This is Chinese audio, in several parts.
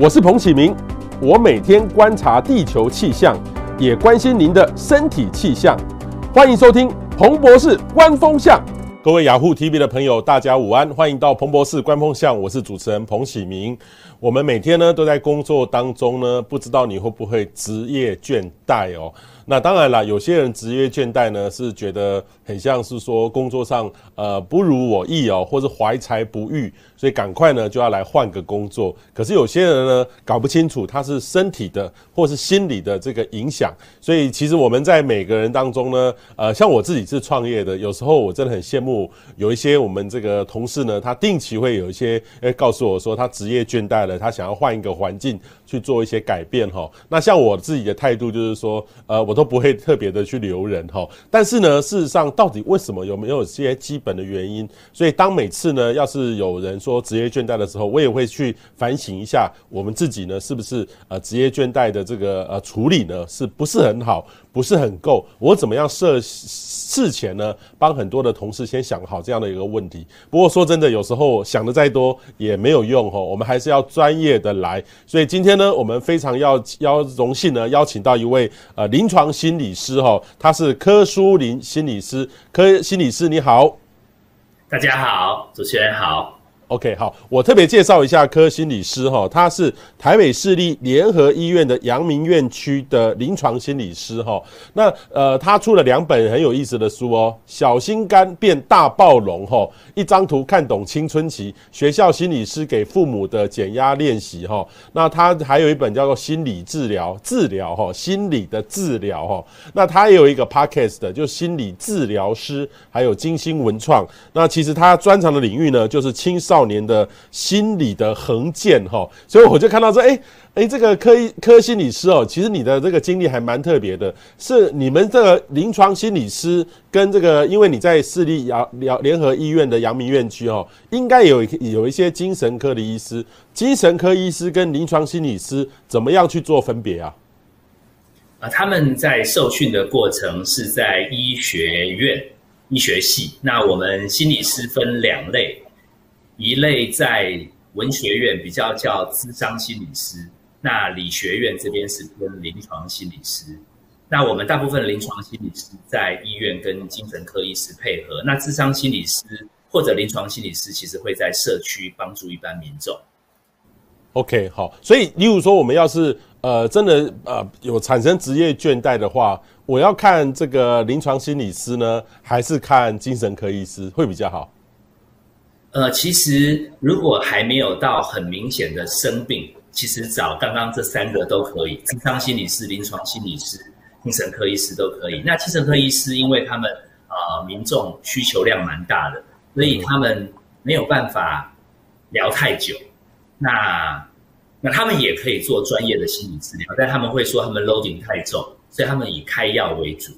我是彭启明，我每天观察地球气象，也关心您的身体气象。欢迎收听彭博士观风向。各位雅虎 TV 的朋友，大家午安，欢迎到彭博士观风向。我是主持人彭启明。我们每天呢都在工作当中呢，不知道你会不会职业倦怠哦。那当然了，有些人职业倦怠呢，是觉得很像是说工作上呃不如我意哦，或是怀才不遇，所以赶快呢就要来换个工作。可是有些人呢搞不清楚他是身体的或是心理的这个影响，所以其实我们在每个人当中呢，呃，像我自己是创业的，有时候我真的很羡慕有一些我们这个同事呢，他定期会有一些诶告诉我说他职业倦怠了，他想要换一个环境去做一些改变哈。那像我自己的态度就是说，呃，我。都不会特别的去留人哈，但是呢，事实上到底为什么有没有一些基本的原因？所以当每次呢，要是有人说职业倦怠的时候，我也会去反省一下我们自己呢，是不是呃职业倦怠的这个呃处理呢，是不是很好，不是很够？我怎么样设事前呢，帮很多的同事先想好这样的一个问题。不过说真的，有时候想的再多也没有用哈，我们还是要专业的来。所以今天呢，我们非常要邀荣幸呢，邀请到一位呃临床。心理师哈，他是柯淑林心理师，柯心理师你好，大家好，主持人好。OK，好，我特别介绍一下柯心理师哈，他是台北市立联合医院的阳明院区的临床心理师哈。那呃，他出了两本很有意思的书哦，《小心肝变大暴龙》哈，一张图看懂青春期，学校心理师给父母的减压练习哈。那他还有一本叫做《心理治疗治疗》哈，心理的治疗哈。那他也有一个 Podcast 的，就是心理治疗师，还有金星文创。那其实他专长的领域呢，就是青少。少年的心理的横剑哈，所以我就看到说，哎哎，这个柯柯心理师哦，其实你的这个经历还蛮特别的，是你们这个临床心理师跟这个，因为你在市立阳联联合医院的阳明院区哦，应该有有一些精神科的医师，精神科医师跟临床心理师怎么样去做分别啊？啊，他们在受训的过程是在医学院医学系，那我们心理师分两类。一类在文学院比较叫咨商心理师，那理学院这边是跟临床心理师。那我们大部分临床心理师在医院跟精神科医师配合，那咨商心理师或者临床心理师其实会在社区帮助一般民众。OK，好，所以例如说我们要是呃真的呃有产生职业倦怠的话，我要看这个临床心理师呢，还是看精神科医师会比较好？呃，其实如果还没有到很明显的生病，其实找刚刚这三个都可以，智商心理师、临床心理师、精神科医师都可以。那精神科医师，因为他们呃民众需求量蛮大的，所以他们没有办法聊太久。那那他们也可以做专业的心理治疗，但他们会说他们 loading 太重，所以他们以开药为主。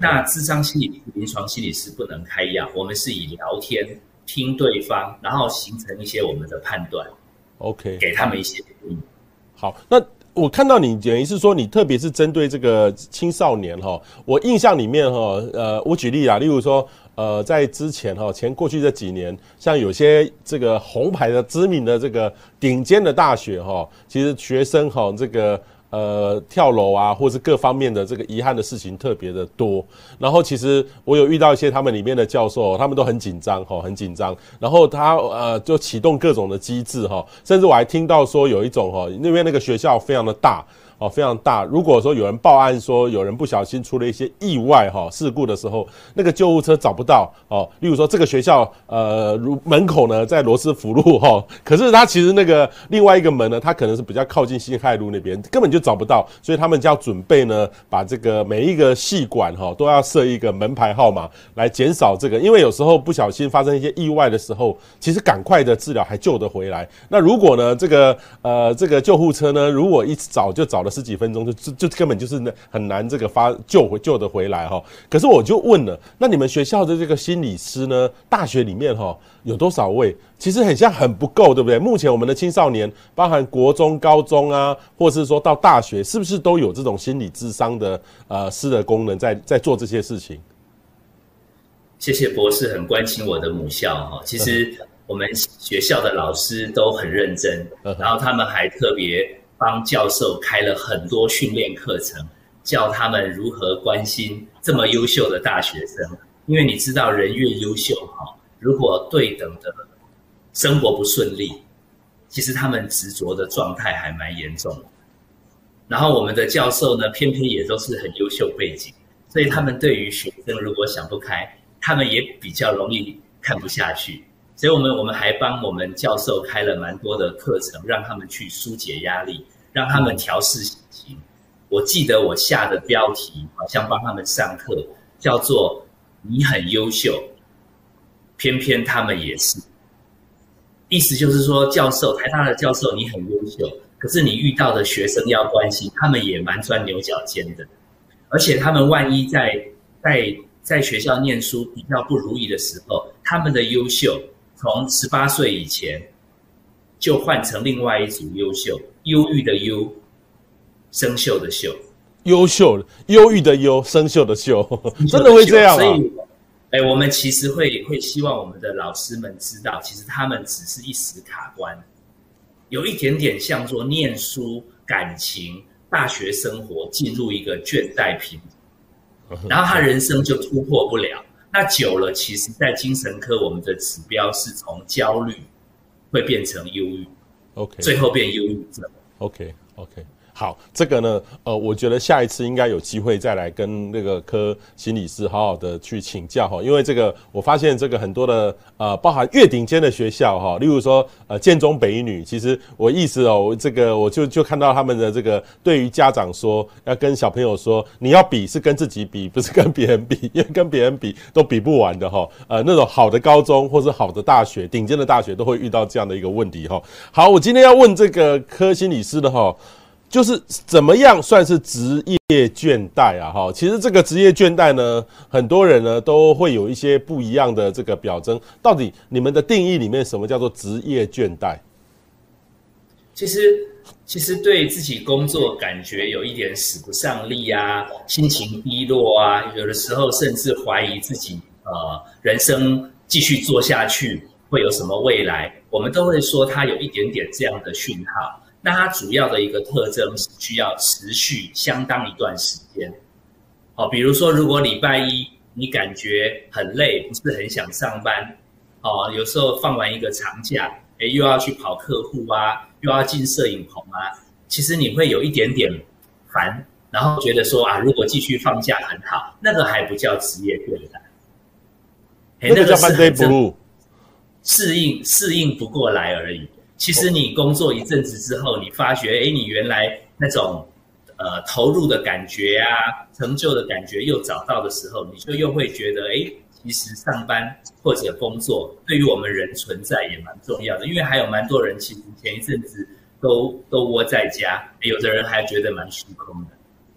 那智商心理、临床心理师不能开药，我们是以聊天。听对方，然后形成一些我们的判断，OK，给他们一些建议。好，那我看到你等于是说，你特别是针对这个青少年哈，我印象里面哈，呃，我举例啊，例如说，呃，在之前哈，前过去这几年，像有些这个红牌的知名的这个顶尖的大学哈，其实学生哈这个。呃，跳楼啊，或是各方面的这个遗憾的事情特别的多。然后，其实我有遇到一些他们里面的教授，他们都很紧张，哈，很紧张。然后他呃，就启动各种的机制，哈，甚至我还听到说有一种哈，那边那个学校非常的大。哦，非常大。如果说有人报案说有人不小心出了一些意外哈事故的时候，那个救护车找不到哦。例如说这个学校呃，如门口呢在罗斯福路哈，可是他其实那个另外一个门呢，它可能是比较靠近辛亥路那边，根本就找不到。所以他们就要准备呢，把这个每一个系馆哈都要设一个门牌号码来减少这个，因为有时候不小心发生一些意外的时候，其实赶快的治疗还救得回来。那如果呢这个呃这个救护车呢，如果一早就找了。十几分钟就就就根本就是那很难这个发救回救得回来哈。可是我就问了，那你们学校的这个心理师呢？大学里面哈有多少位？其实很像很不够，对不对？目前我们的青少年，包含国中、高中啊，或是说到大学，是不是都有这种心理智商的呃师的功能在在做这些事情？谢谢博士很关心我的母校哈。其实我们学校的老师都很认真，然后他们还特别帮教授开了很多训练课程，教他们如何关心这么优秀的大学生。因为你知道，人越优秀哈，如果对等的生活不顺利，其实他们执着的状态还蛮严重的。然后我们的教授呢，偏偏也都是很优秀背景，所以他们对于学生如果想不开，他们也比较容易看不下去。所以，我们我们还帮我们教授开了蛮多的课程，让他们去疏解压力，让他们调试心情。我记得我下的标题好像帮他们上课，叫做“你很优秀，偏偏他们也是”。意思就是说，教授，台大的教授，你很优秀，可是你遇到的学生要关心，他们也蛮钻牛角尖的，而且他们万一在在在学校念书比较不如意的时候，他们的优秀。从十八岁以前，就换成另外一组优秀，忧郁的忧，生锈的锈，优秀，忧郁的忧，生锈的锈，真的会这样吗？所以，哎，我们其实会会希望我们的老师们知道，其实他们只是一时卡关，有一点点像做念书、感情、大学生活进入一个倦怠瓶，然后他人生就突破不了。那久了，其实，在精神科，我们的指标是从焦虑会变成忧郁，OK，最后变忧郁症。Okay, okay. 好，这个呢，呃，我觉得下一次应该有机会再来跟那个柯心理师好好的去请教哈，因为这个我发现这个很多的呃，包含越顶尖的学校哈，例如说呃建中北女，其实我意思哦，这个我就就看到他们的这个对于家长说要跟小朋友说，你要比是跟自己比，不是跟别人比，因为跟别人比都比不完的哈，呃，那种好的高中或是好的大学，顶尖的大学都会遇到这样的一个问题哈。好，我今天要问这个柯心理师的哈。就是怎么样算是职业倦怠啊？哈，其实这个职业倦怠呢，很多人呢都会有一些不一样的这个表征。到底你们的定义里面，什么叫做职业倦怠？其实，其实对自己工作感觉有一点使不上力啊，心情低落啊，有的时候甚至怀疑自己呃人生继续做下去会有什么未来，我们都会说他有一点点这样的讯号。那它主要的一个特征是需要持续相当一段时间，好，比如说如果礼拜一你感觉很累，不是很想上班，哦，有时候放完一个长假，诶，又要去跑客户啊，又要进摄影棚啊，其实你会有一点点烦，然后觉得说啊，如果继续放假很好，那个还不叫职业倦怠，那个叫 Monday Blue，适应适应不过来而已。其实你工作一阵子之后，你发觉，哎，你原来那种呃投入的感觉啊，成就的感觉又找到的时候，你就又会觉得，哎，其实上班或者工作对于我们人存在也蛮重要的，因为还有蛮多人其实前一阵子都都窝在家，有的人还觉得蛮虚空的。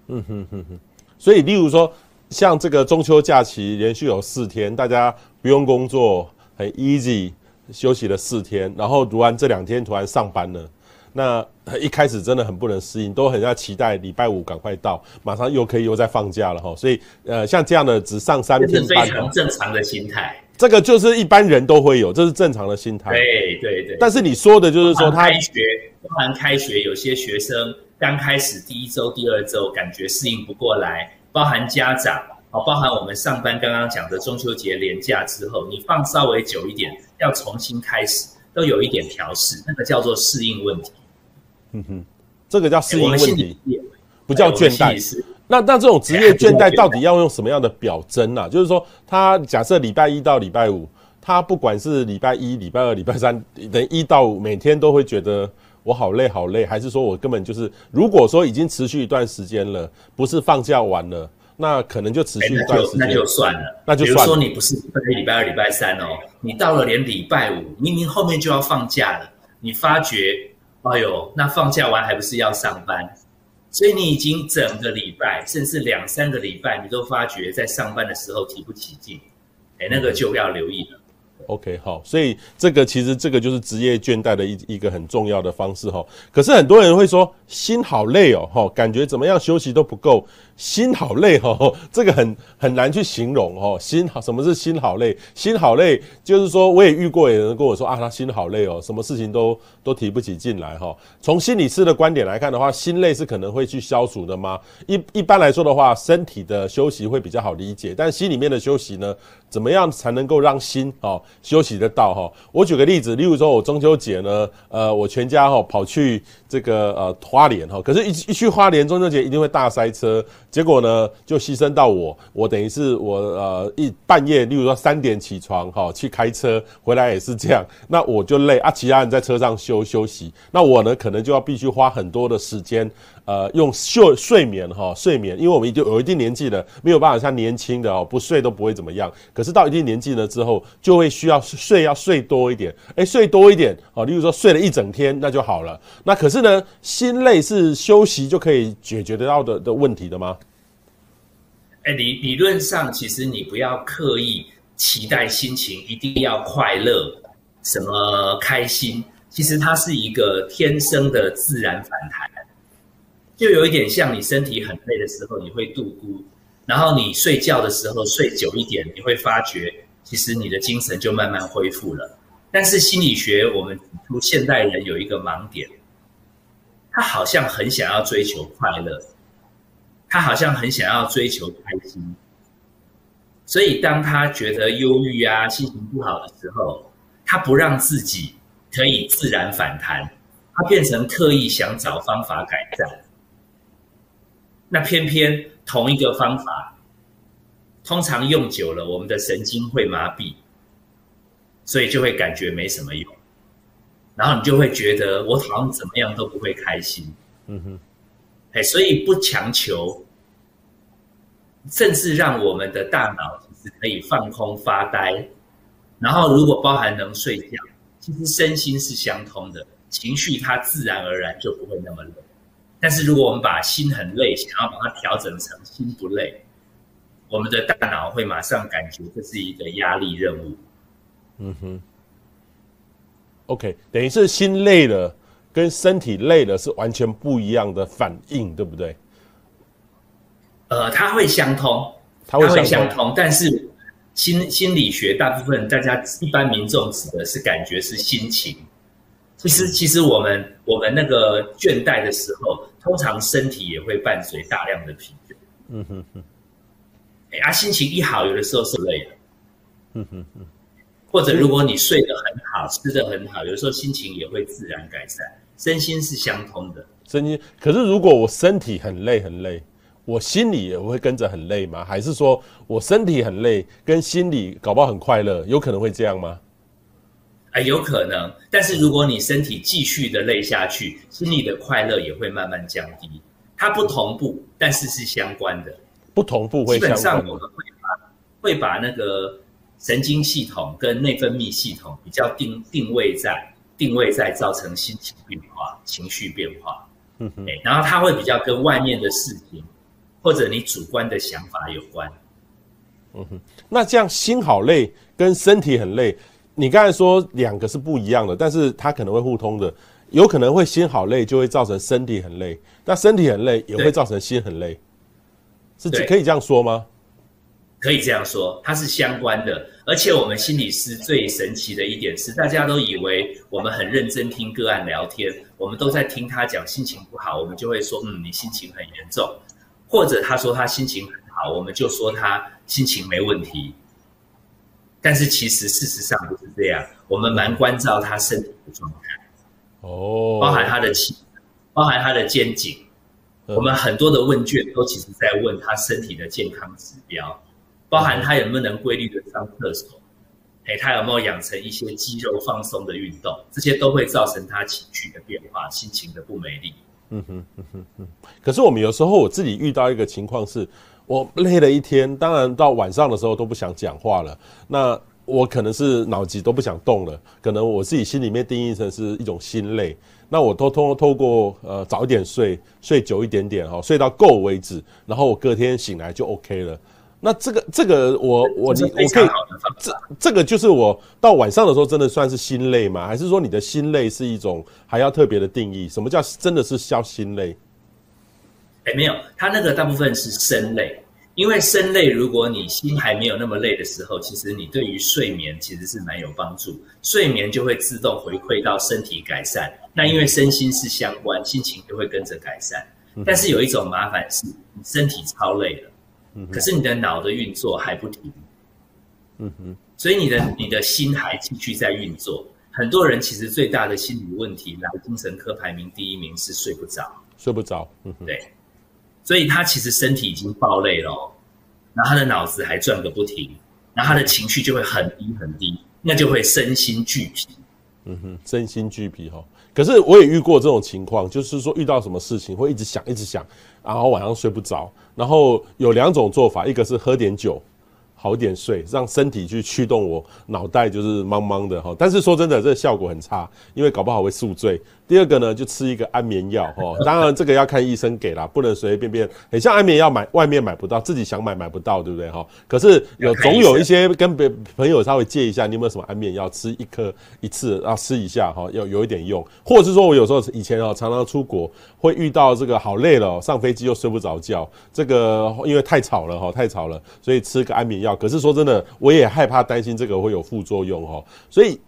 嗯哼哼哼。所以，例如说，像这个中秋假期连续有四天，大家不用工作，很 easy。休息了四天，然后读完这两天突然上班了，那 一开始真的很不能适应，都很要期待礼拜五赶快到，马上又可以又在放假了哈。所以呃，像这样的只上三天班，非常正常的心态。这个就是一般人都会有，这是正常的心态。对对对。但是你说的就是说开学，包含开学，有些学生刚开始第一周、第二周感觉适应不过来，包含家长。哦，包含我们上班刚刚讲的中秋节连假之后，你放稍微久一点，要重新开始，都有一点调试，那个叫做适应问题。嗯哼，这个叫适应问题，不叫倦怠。那那这种职业倦怠到底要用什么样的表征啊？就是说，他假设礼拜一到礼拜五，他不管是礼拜一、礼拜二、礼拜三，等一到五，每天都会觉得我好累好累，还是说我根本就是，如果说已经持续一段时间了，不是放假完了？那可能就持续一段时间，那就算了。那就算了。比如说你不是礼拜二、礼拜三哦，你到了连礼拜五，明明后面就要放假了，你发觉，哎呦，那放假完还不是要上班？所以你已经整个礼拜，甚至两三个礼拜，你都发觉在上班的时候提不起劲，哎，那个就要留意了。OK，好，所以这个其实这个就是职业倦怠的一一个很重要的方式哈。可是很多人会说，心好累哦，哈，感觉怎么样休息都不够，心好累哦，这个很很难去形容哦。心好，什么是心好累？心好累就是说，我也遇过有人跟我说啊，他心好累哦，什么事情都都提不起劲来哈。从心理师的观点来看的话，心累是可能会去消除的吗？一一般来说的话，身体的休息会比较好理解，但心里面的休息呢，怎么样才能够让心哦休息得到哈？我举个例子，例如说我中秋节呢，呃，我全家哈跑去这个呃花莲哈，可是一一去花莲中秋节一定会大塞车，结果呢就牺牲到我，我等于是我呃一半夜，例如说三点起床哈去开车回来也是这样，那我就累啊，其他人在车上休休息，那我呢可能就要必须花很多的时间。呃，用睡睡眠哈，睡眠，因为我们已经有一定年纪了，没有办法像年轻的哦，不睡都不会怎么样。可是到一定年纪了之后，就会需要睡，要睡多一点，诶，睡多一点哦，例如说睡了一整天，那就好了。那可是呢，心累是休息就可以解决得到的的问题的吗？诶，理理论上，其实你不要刻意期待心情一定要快乐，什么开心，其实它是一个天生的自然反弹。就有一点像你身体很累的时候，你会度孤，然后你睡觉的时候睡久一点，你会发觉其实你的精神就慢慢恢复了。但是心理学我们，现代人有一个盲点，他好像很想要追求快乐，他好像很想要追求开心，所以当他觉得忧郁啊、心情不好的时候，他不让自己可以自然反弹，他变成刻意想找方法改善。那偏偏同一个方法，通常用久了，我们的神经会麻痹，所以就会感觉没什么用，然后你就会觉得我好像怎么样都不会开心。嗯哼，哎，所以不强求，甚至让我们的大脑其实可以放空发呆，然后如果包含能睡觉，其实身心是相通的，情绪它自然而然就不会那么累。但是如果我们把心很累，想要把它调整成心不累，我们的大脑会马上感觉这是一个压力任务。嗯哼。OK，等于是心累了，跟身体累了是完全不一样的反应，对不对？呃，它会相通，它会相通，但是心心理学大部分大家一般民众指的是感觉是心情。其实，其实我们我们那个倦怠的时候，通常身体也会伴随大量的疲倦。嗯哼哼。哎，啊，心情一好，有的时候是累了。嗯哼哼。或者，如果你睡得很好，吃得很好，有的时候心情也会自然改善。身心是相通的。身心，可是如果我身体很累很累，我心里也会跟着很累吗？还是说我身体很累，跟心里搞不好很快乐，有可能会这样吗？哎，有可能，但是如果你身体继续的累下去，心里的快乐也会慢慢降低。它不同步，但是是相关的。不同步会相关。基本上我们会把会把那个神经系统跟内分泌系统比较定定位在定位在造成心情变化、情绪变化。嗯哼。然后它会比较跟外面的事情或者你主观的想法有关。嗯哼。那这样心好累，跟身体很累。你刚才说两个是不一样的，但是它可能会互通的，有可能会心好累，就会造成身体很累，那身体很累也会造成心很累，是可以这样说吗？可以这样说，它是相关的。而且我们心理师最神奇的一点是，大家都以为我们很认真听个案聊天，我们都在听他讲心情不好，我们就会说，嗯，你心情很严重，或者他说他心情很好，我们就说他心情没问题。但是其实事实上不是这样，我们蛮关照他身体的状态，哦，包含他的气，包含他的肩颈，我们很多的问卷都其实在问他身体的健康指标，包含他有没有能规律的上厕所，哎，他有没有养成一些肌肉放松的运动，这些都会造成他情绪的变化，心情的不美丽。嗯哼嗯哼嗯。可是我们有时候我自己遇到一个情况是。我累了一天，当然到晚上的时候都不想讲话了。那我可能是脑子都不想动了，可能我自己心里面定义成是一种心累。那我都通透过呃早一点睡，睡久一点点哈，睡到够为止，然后我隔天醒来就 OK 了。那这个这个我我你我可以这这个就是我到晚上的时候真的算是心累吗？还是说你的心累是一种还要特别的定义？什么叫真的是消心累？哎，没有，他那个大部分是身累，因为身累，如果你心还没有那么累的时候，其实你对于睡眠其实是蛮有帮助，睡眠就会自动回馈到身体改善。那因为身心是相关，心情就会跟着改善。但是有一种麻烦是，你身体超累了。可是你的脑的运作还不停，嗯哼，所以你的你的心还继续在运作。很多人其实最大的心理问题，来精神科排名第一名是睡不着，睡不着，嗯哼，对，所以他其实身体已经爆累了，然后他的脑子还转个不停，然后他的情绪就会很低很低，那就会身心俱疲，嗯哼，身心俱疲哈。可是我也遇过这种情况，就是说遇到什么事情会一直想，一直想，然后晚上睡不着。然后有两种做法，一个是喝点酒，好点睡，让身体去驱动我脑袋就是茫茫的哈。但是说真的，这个效果很差，因为搞不好会宿醉。第二个呢，就吃一个安眠药哦。当然这个要看医生给啦，不能随随便便。很像安眠药买外面买不到，自己想买买不到，对不对哈？可是有总有一些跟别朋友稍微借一下，你有没有什么安眠药？吃一颗一次，然后吃一下哈，要有一点用。或者是说我有时候以前哦，常常出国会遇到这个好累了，上飞机又睡不着觉，这个因为太吵了哈，太吵了，所以吃个安眠药。可是说真的，我也害怕担心这个会有副作用哦，所以。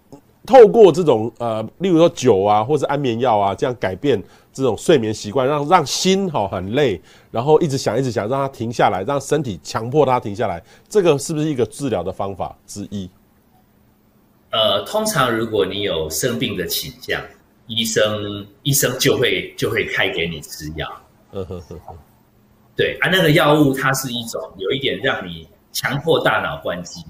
透过这种呃，例如说酒啊，或是安眠药啊，这样改变这种睡眠习惯，让让心哈很累，然后一直想一直想，让它停下来，让身体强迫它停下来，这个是不是一个治疗的方法之一？呃，通常如果你有生病的倾向，医生医生就会就会开给你吃药。嗯哼哼哼，对啊，那个药物它是一种有一点让你强迫大脑关机。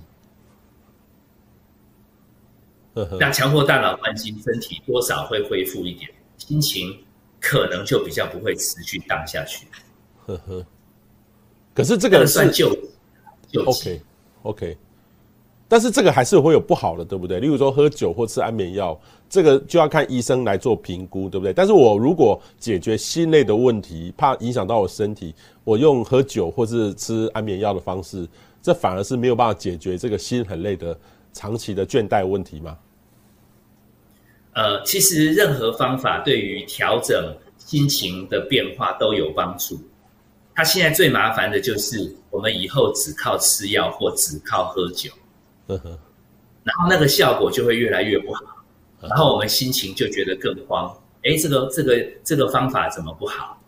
那强迫大脑关机，身体多少会恢复一点，心情可能就比较不会持续荡下去。呵呵。可是这个算救救 OK OK，但是这个还是会有不好的，对不对？例如说喝酒或吃安眠药，这个就要看医生来做评估，对不对？但是我如果解决心累的问题，怕影响到我身体，我用喝酒或是吃安眠药的方式，这反而是没有办法解决这个心很累的。长期的倦怠问题吗？呃，其实任何方法对于调整心情的变化都有帮助。他现在最麻烦的就是我们以后只靠吃药或只靠喝酒，呵呵，然后那个效果就会越来越不好，然后我们心情就觉得更慌。诶，这个这个这个方法怎么不好？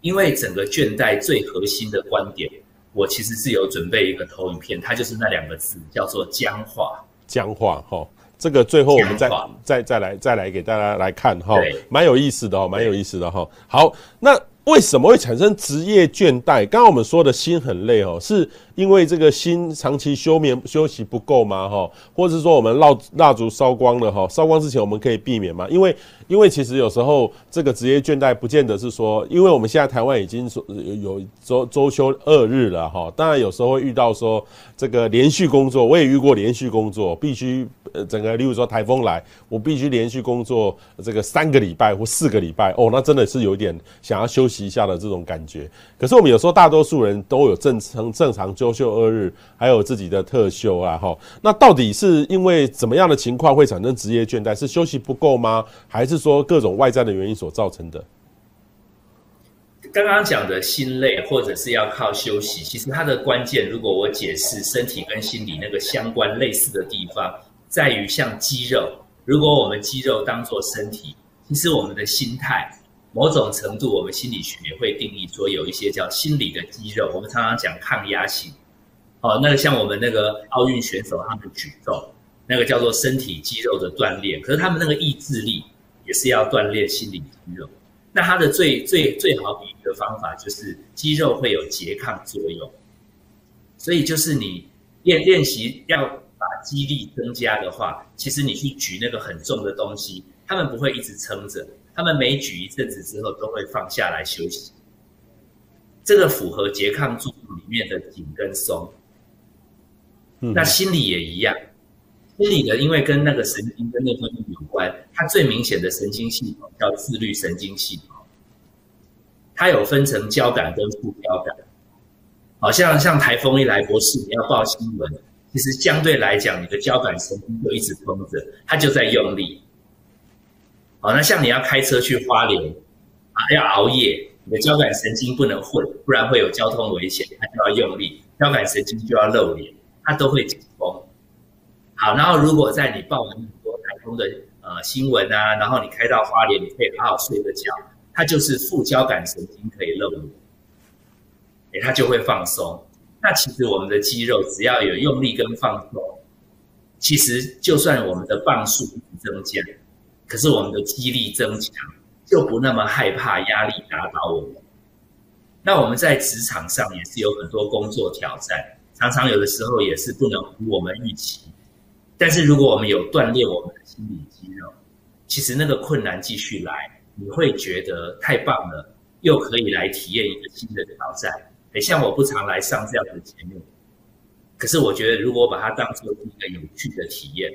因为整个倦怠最核心的观点。我其实是有准备一个投影片，它就是那两个字，叫做僵化。僵化，哈，这个最后我们再再再来再来给大家来看哈，蛮有意思的哦，蛮有意思的哈。好，那。为什么会产生职业倦怠？刚刚我们说的心很累哦，是因为这个心长期休眠休息不够吗？哈，或者是说我们蜡蜡烛烧光了哈，烧光之前我们可以避免吗？因为因为其实有时候这个职业倦怠不见得是说，因为我们现在台湾已经说有周周休二日了哈，当然有时候会遇到说这个连续工作，我也遇过连续工作，必须呃整个例如说台风来，我必须连续工作这个三个礼拜或四个礼拜哦，那真的是有点想要休息。一下的这种感觉，可是我们有时候大多数人都有正常正常就周休二日，还有自己的特休啊，哈。那到底是因为怎么样的情况会产生职业倦怠？是休息不够吗？还是说各种外在的原因所造成的？刚刚讲的心累，或者是要靠休息，其实它的关键，如果我解释身体跟心理那个相关类似的地方，在于像肌肉，如果我们肌肉当做身体，其实我们的心态。某种程度，我们心理学也会定义说，有一些叫心理的肌肉。我们常常讲抗压性，哦，那个像我们那个奥运选手他们举重，那个叫做身体肌肉的锻炼。可是他们那个意志力也是要锻炼心理肌肉。那它的最最最好比喻的方法就是肌肉会有拮抗作用，所以就是你练练习要把肌力增加的话，其实你去举那个很重的东西，他们不会一直撑着。他们每举一阵子之后，都会放下来休息。这个符合拮抗作用里面的紧跟松。嗯。那心理也一样，心理的因为跟那个神经跟内分泌有关，它最明显的神经系统叫自律神经系统，它有分成交感跟副交感。好像像台风一来，博士你要报新闻，其实相对来讲，你的交感神经就一直绷着，它就在用力。好，那像你要开车去花莲啊，要熬夜，你的交感神经不能混，不然会有交通危险，它就要用力，交感神经就要露脸，它都会紧绷。好，然后如果在你报完很多台风的呃新闻啊，然后你开到花莲，你可以好好睡个觉，它就是副交感神经可以露脸。诶，它就会放松。那其实我们的肌肉只要有用力跟放松，其实就算我们的磅数增加，可是我们的肌力增强，就不那么害怕压力打倒我们。那我们在职场上也是有很多工作挑战，常常有的时候也是不能如我们预期。但是如果我们有锻炼我们的心理肌肉，其实那个困难继续来，你会觉得太棒了，又可以来体验一个新的挑战。诶，像我不常来上这样的节目，可是我觉得如果把它当做一个有趣的体验，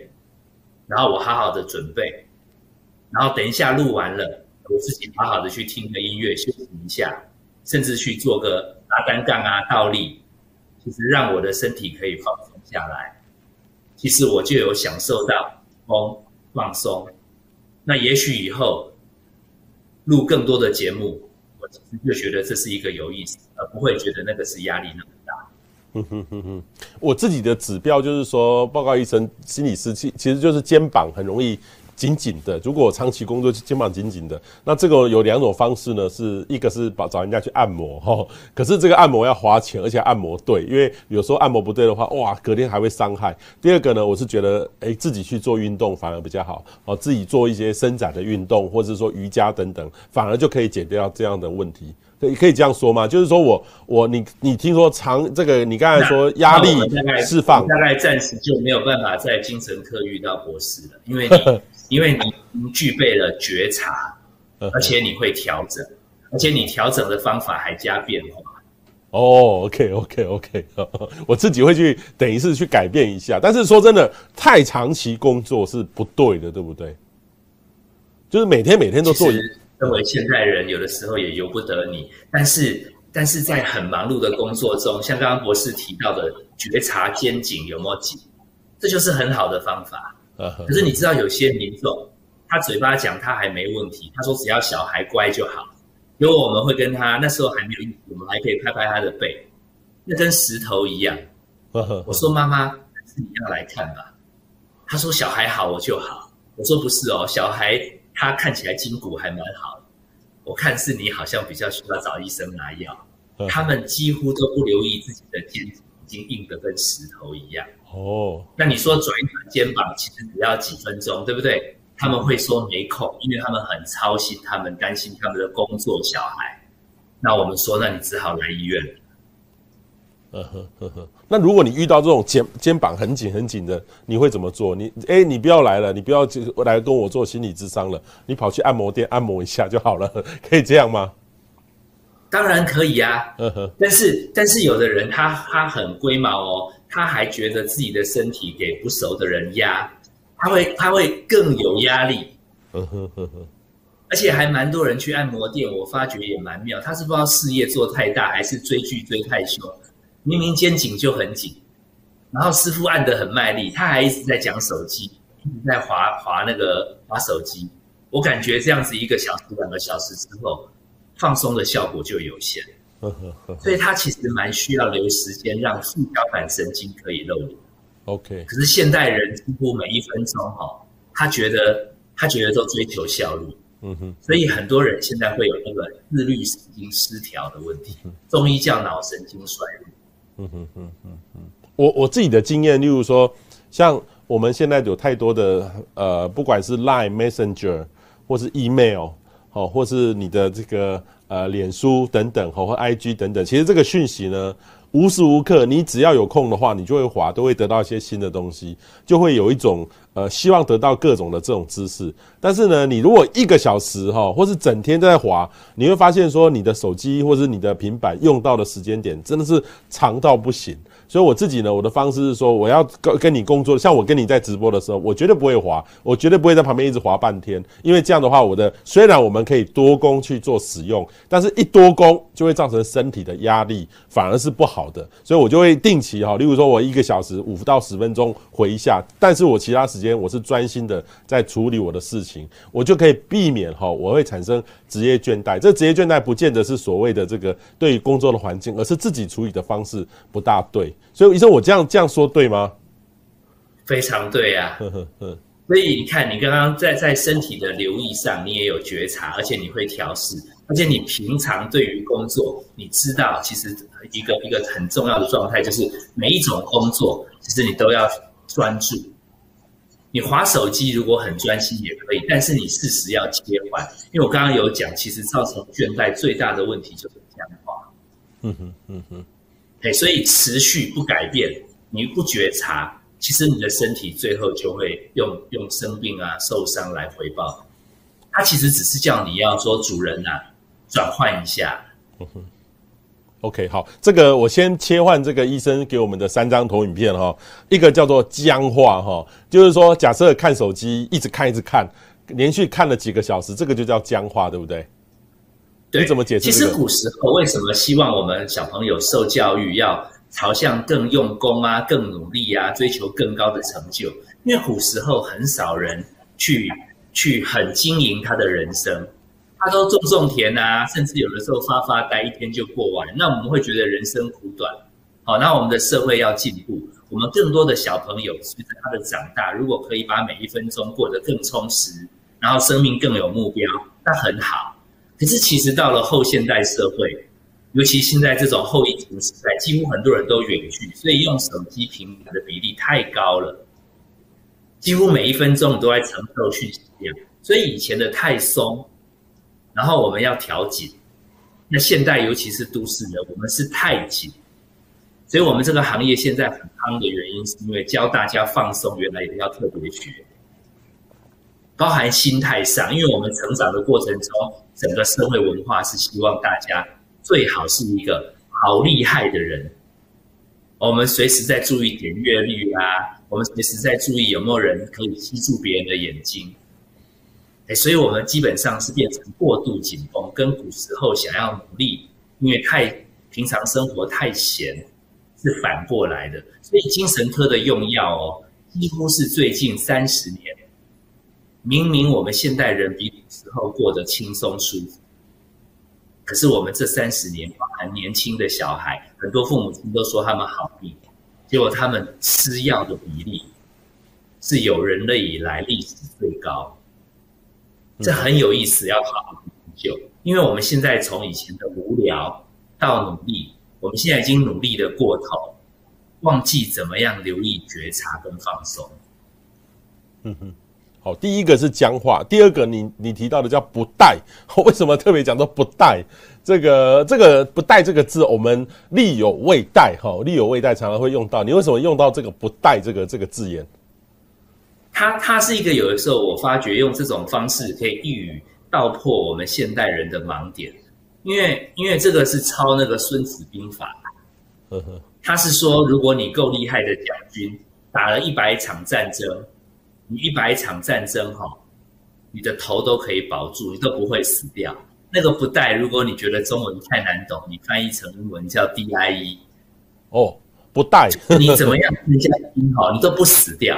然后我好好的准备，然后等一下录完了，我自己好好的去听个音乐休息一下，甚至去做个拉单杠啊、倒立，其实让我的身体可以放松下来，其实我就有享受到风放松。那也许以后录更多的节目。我其实就觉得这是一个有意思，而不会觉得那个是压力那么大。嗯哼哼哼，我自己的指标就是说，报告医生，心理师其其实就是肩膀很容易。紧紧的，如果我长期工作肩膀紧紧的，那这个有两种方式呢，是一个是把找人家去按摩哈，可是这个按摩要花钱，而且按摩对，因为有时候按摩不对的话，哇，隔天还会伤害。第二个呢，我是觉得，哎，自己去做运动反而比较好，哦，自己做一些伸展的运动，或者说瑜伽等等，反而就可以解掉这样的问题。可以可以这样说吗？就是说我我你你听说长这个，你刚才说压力释放，大概暂时就没有办法在精神科遇到博士了，因为你。因为你具备了觉察，而且你会调整，而且你调整的方法还加变化。哦，OK，OK，OK，我自己会去等于是去改变一下。但是说真的，太长期工作是不对的，对不对？就是每天每天都做。作为现代人，有的时候也由不得你。但是，但是在很忙碌的工作中，像刚刚博士提到的，觉察肩颈有没有紧，这就是很好的方法。可是你知道有些民众，他嘴巴讲他还没问题，他说只要小孩乖就好。因为我们会跟他那时候还没有我们还可以拍拍他的背，那跟石头一样。我说妈妈，还是你要来看吧。他说小孩好我就好。我说不是哦，小孩他看起来筋骨还蛮好。我看是你好像比较需要找医生拿药。他们几乎都不留意自己的肩颈已经硬得跟石头一样。哦，那你说转一转肩膀，其实只要几分钟，对不对？他们会说没空，因为他们很操心，他们担心他们的工作、小孩。那我们说，那你只好来医院。呵呵呵呵。那如果你遇到这种肩肩膀很紧很紧的，你会怎么做？你哎，你不要来了，你不要来跟我做心理咨商了，你跑去按摩店按摩一下就好了，可以这样吗？当然可以啊。呵呵。但是但是有的人他他很龟毛哦。他还觉得自己的身体给不熟的人压，他会他会更有压力，而且还蛮多人去按摩店，我发觉也蛮妙。他是不知道事业做太大，还是追剧追太凶，明明肩颈就很紧，然后师傅按得很卖力，他还一直在讲手机，一直在划划那个划手机。我感觉这样子一个小时两个小时之后，放松的效果就有限。所以他其实蛮需要留时间，让副交感神经可以露脸。OK，可是现代人几乎每一分钟哈，他觉得他觉得都追求效率。嗯哼，所以很多人现在会有那个自律神经失调的问题，中医叫脑神经衰弱。嗯哼哼哼嗯，我我自己的经验，例如说，像我们现在有太多的呃，不管是 Line Messenger 或是 Email，哦，或是你的这个。呃，脸书等等，哦或 IG 等等，其实这个讯息呢，无时无刻，你只要有空的话，你就会滑，都会得到一些新的东西，就会有一种呃，希望得到各种的这种知识。但是呢，你如果一个小时哈，或是整天都在滑，你会发现说，你的手机或是你的平板用到的时间点真的是长到不行。所以我自己呢，我的方式是说，我要跟跟你工作，像我跟你在直播的时候，我绝对不会滑，我绝对不会在旁边一直滑半天，因为这样的话，我的虽然我们可以多工去做使用，但是一多工就会造成身体的压力，反而是不好好的，所以我就会定期哈，例如说我一个小时五到十分钟回一下，但是我其他时间我是专心的在处理我的事情，我就可以避免哈我会产生职业倦怠。这职业倦怠不见得是所谓的这个对于工作的环境，而是自己处理的方式不大对。所以医生，我这样这样说对吗？非常对呀、啊。所以你看，你刚刚在在身体的留意上，你也有觉察，而且你会调试，而且你平常对于工作，你知道，其实一个一个很重要的状态就是每一种工作，其实你都要专注。你划手机如果很专心也可以，但是你适时要切换，因为我刚刚有讲，其实造成倦怠最大的问题就是僵化。嗯哼，嗯哼，哎，所以持续不改变，你不觉察。其实你的身体最后就会用用生病啊、受伤来回报，他其实只是叫你要说主人呐、啊，转换一下。嗯哼。OK，好，这个我先切换这个医生给我们的三张投影片哈，一个叫做僵化哈，就是说假设看手机一直看一直看，连续看了几个小时，这个就叫僵化，对不对？对，你怎么解释、这个？其实古时候为什么希望我们小朋友受教育要？朝向更用功啊，更努力啊，追求更高的成就。因为古时候很少人去去很经营他的人生，他都种种田啊，甚至有的时候发发呆，一天就过完。那我们会觉得人生苦短。好，那我们的社会要进步，我们更多的小朋友随着他的长大，如果可以把每一分钟过得更充实，然后生命更有目标，那很好。可是其实到了后现代社会，尤其现在这种后疫情时代，几乎很多人都远距，所以用手机屏幕的比例太高了，几乎每一分钟你都在承受讯息量。所以以前的太松，然后我们要调紧。那现代尤其是都市人，我们是太紧。所以我们这个行业现在很夯的原因，是因为教大家放松，原来也要特别学，包含心态上，因为我们成长的过程中，整个社会文化是希望大家。最好是一个好厉害的人，我们随时在注意点阅率啊，我们随时在注意有没有人可以吸住别人的眼睛，哎，所以我们基本上是变成过度紧绷，跟古时候想要努力，因为太平常生活太闲，是反过来的。所以精神科的用药哦，几乎是最近三十年，明明我们现代人比古时候过得轻松舒服。可是我们这三十年，包含年轻的小孩，很多父母亲都说他们好病，结果他们吃药的比例是有人类以来历史最高。这很有意思，要好好研究。因为我们现在从以前的无聊到努力，我们现在已经努力的过头，忘记怎么样留意觉察跟放松。嗯哼。好，第一个是僵化，第二个你你提到的叫不带，为什么特别讲到不带？这个这个不带这个字，我们力有未逮哈，力有未逮常常会用到。你为什么用到这个不带这个这个字眼？它它是一个有的时候我发觉用这种方式可以一语道破我们现代人的盲点，因为因为这个是抄那个孙子兵法，呵呵，他是说如果你够厉害的将军，打了一百场战争。你一百场战争哈，你的头都可以保住，你都不会死掉。那个不带，如果你觉得中文太难懂，你翻译成英文叫 DIE。哦，不带，你怎么样人家听好，你都不死掉。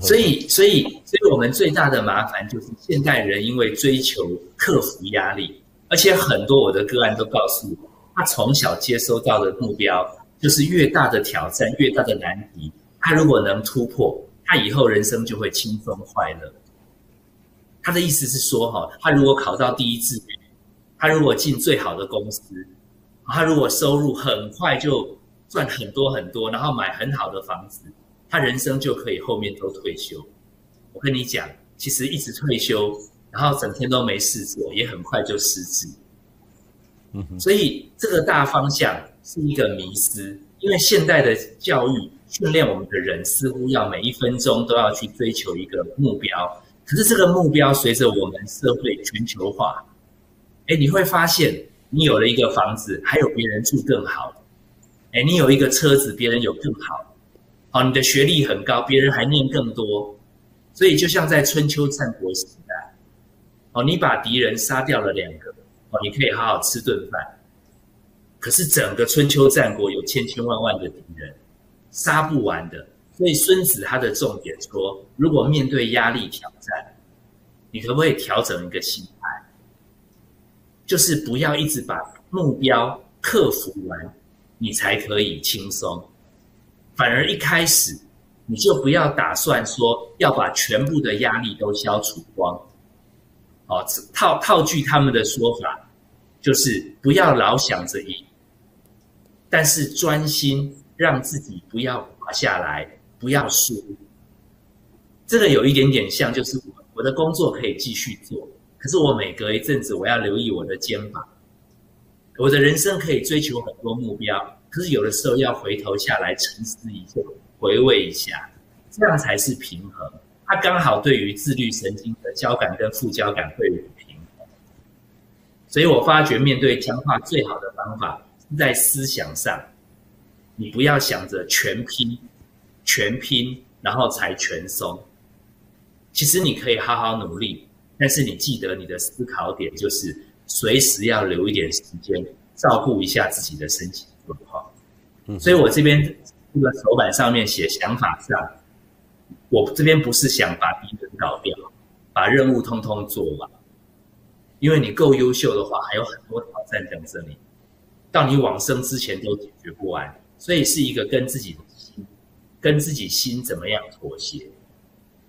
所以，所以，所以我们最大的麻烦就是现代人因为追求克服压力，而且很多我的个案都告诉我，他从小接收到的目标就是越大的挑战，越大的难题，他如果能突破。他以后人生就会轻松快乐。他的意思是说，哈，他如果考到第一志愿，他如果进最好的公司，他如果收入很快就赚很多很多，然后买很好的房子，他人生就可以后面都退休。我跟你讲，其实一直退休，然后整天都没事做，也很快就失智。所以这个大方向是一个迷失，因为现代的教育。训练我们的人似乎要每一分钟都要去追求一个目标，可是这个目标随着我们社会全球化，哎，你会发现你有了一个房子，还有别人住更好，哎，你有一个车子，别人有更好，好，你的学历很高，别人还念更多，所以就像在春秋战国时代，哦，你把敌人杀掉了两个，哦，你可以好好吃顿饭。可是整个春秋战国有千千万万的敌人，杀不完的。所以孙子他的重点说，如果面对压力挑战，你可不可以调整一个心态？就是不要一直把目标克服完，你才可以轻松。反而一开始你就不要打算说要把全部的压力都消除光。哦，套套句他们的说法，就是不要老想着赢，但是专心让自己不要垮下来。不要输，这个有一点点像，就是我我的工作可以继续做，可是我每隔一阵子我要留意我的肩膀。我的人生可以追求很多目标，可是有的时候要回头下来沉思一下，回味一下，这样才是平衡。它刚好对于自律神经的交感跟副交感会有平衡。所以我发觉面对僵化最好的方法是在思想上，你不要想着全拼。全拼，然后才全松。其实你可以好好努力，但是你记得你的思考点就是随时要留一点时间，照顾一下自己的身体。所以我这边这个手板上面写想法上，我这边不是想把敌人搞掉，把任务通通做完。因为你够优秀的话，还有很多挑战等着你，到你往生之前都解决不完。所以是一个跟自己的。跟自己心怎么样妥协？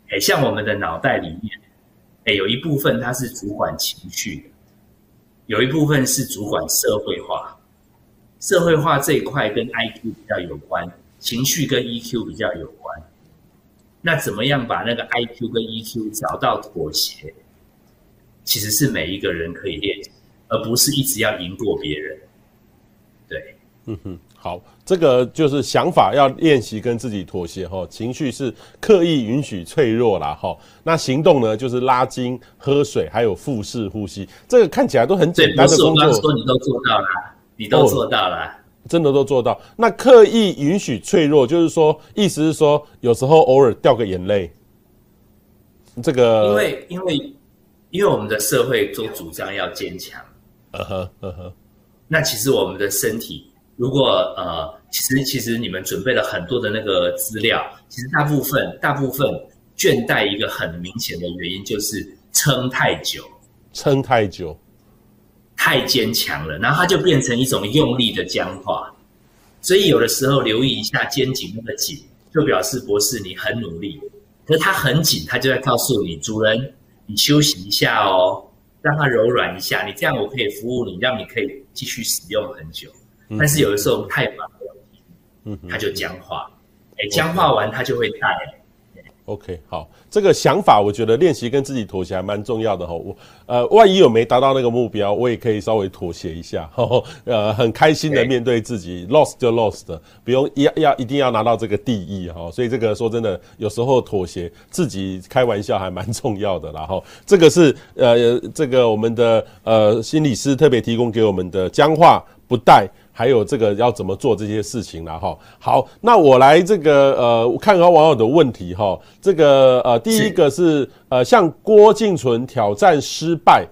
哎，像我们的脑袋里面，哎，有一部分它是主管情绪的，有一部分是主管社会化。社会化这一块跟 IQ 比较有关，情绪跟 EQ 比较有关。那怎么样把那个 IQ 跟 EQ 找到妥协？其实是每一个人可以练习，而不是一直要赢过别人。对，嗯哼。好，这个就是想法要练习跟自己妥协哈，情绪是刻意允许脆弱啦哈，那行动呢就是拉筋、喝水，还有腹式呼吸，这个看起来都很简单的工作。说你都做到了，你都做到了，哦，真的都做到。那刻意允许脆弱，就是说，意思是说，有时候偶尔掉个眼泪，这个因为因为因为我们的社会都主张要坚强，呃呵呃呵，那其实我们的身体。如果呃，其实其实你们准备了很多的那个资料，其实大部分大部分倦怠一个很明显的原因就是撑太久，撑太久，太坚强了，然后它就变成一种用力的僵化。所以有的时候留意一下肩颈那么紧，就表示博士你很努力，可是它很紧，它就在告诉你主人，你休息一下哦，让它柔软一下，你这样我可以服务你，让你可以继续使用很久。但是有的时候太忙了，嗯，它就僵化，哎、欸，僵化完它就会带。OK，好，这个想法我觉得练习跟自己妥协还蛮重要的哈。我呃，万一有没达到那个目标，我也可以稍微妥协一下，呵呵呃，很开心的面对自己，lost 就 lost，不用要要一定要拿到这个第一哈。所以这个说真的，有时候妥协自己开玩笑还蛮重要的。然后这个是呃，这个我们的呃心理师特别提供给我们的僵化不带。还有这个要怎么做这些事情了哈？好，那我来这个呃，看看网友的问题哈。这个呃，第一个是，是呃，向郭敬存挑战失败。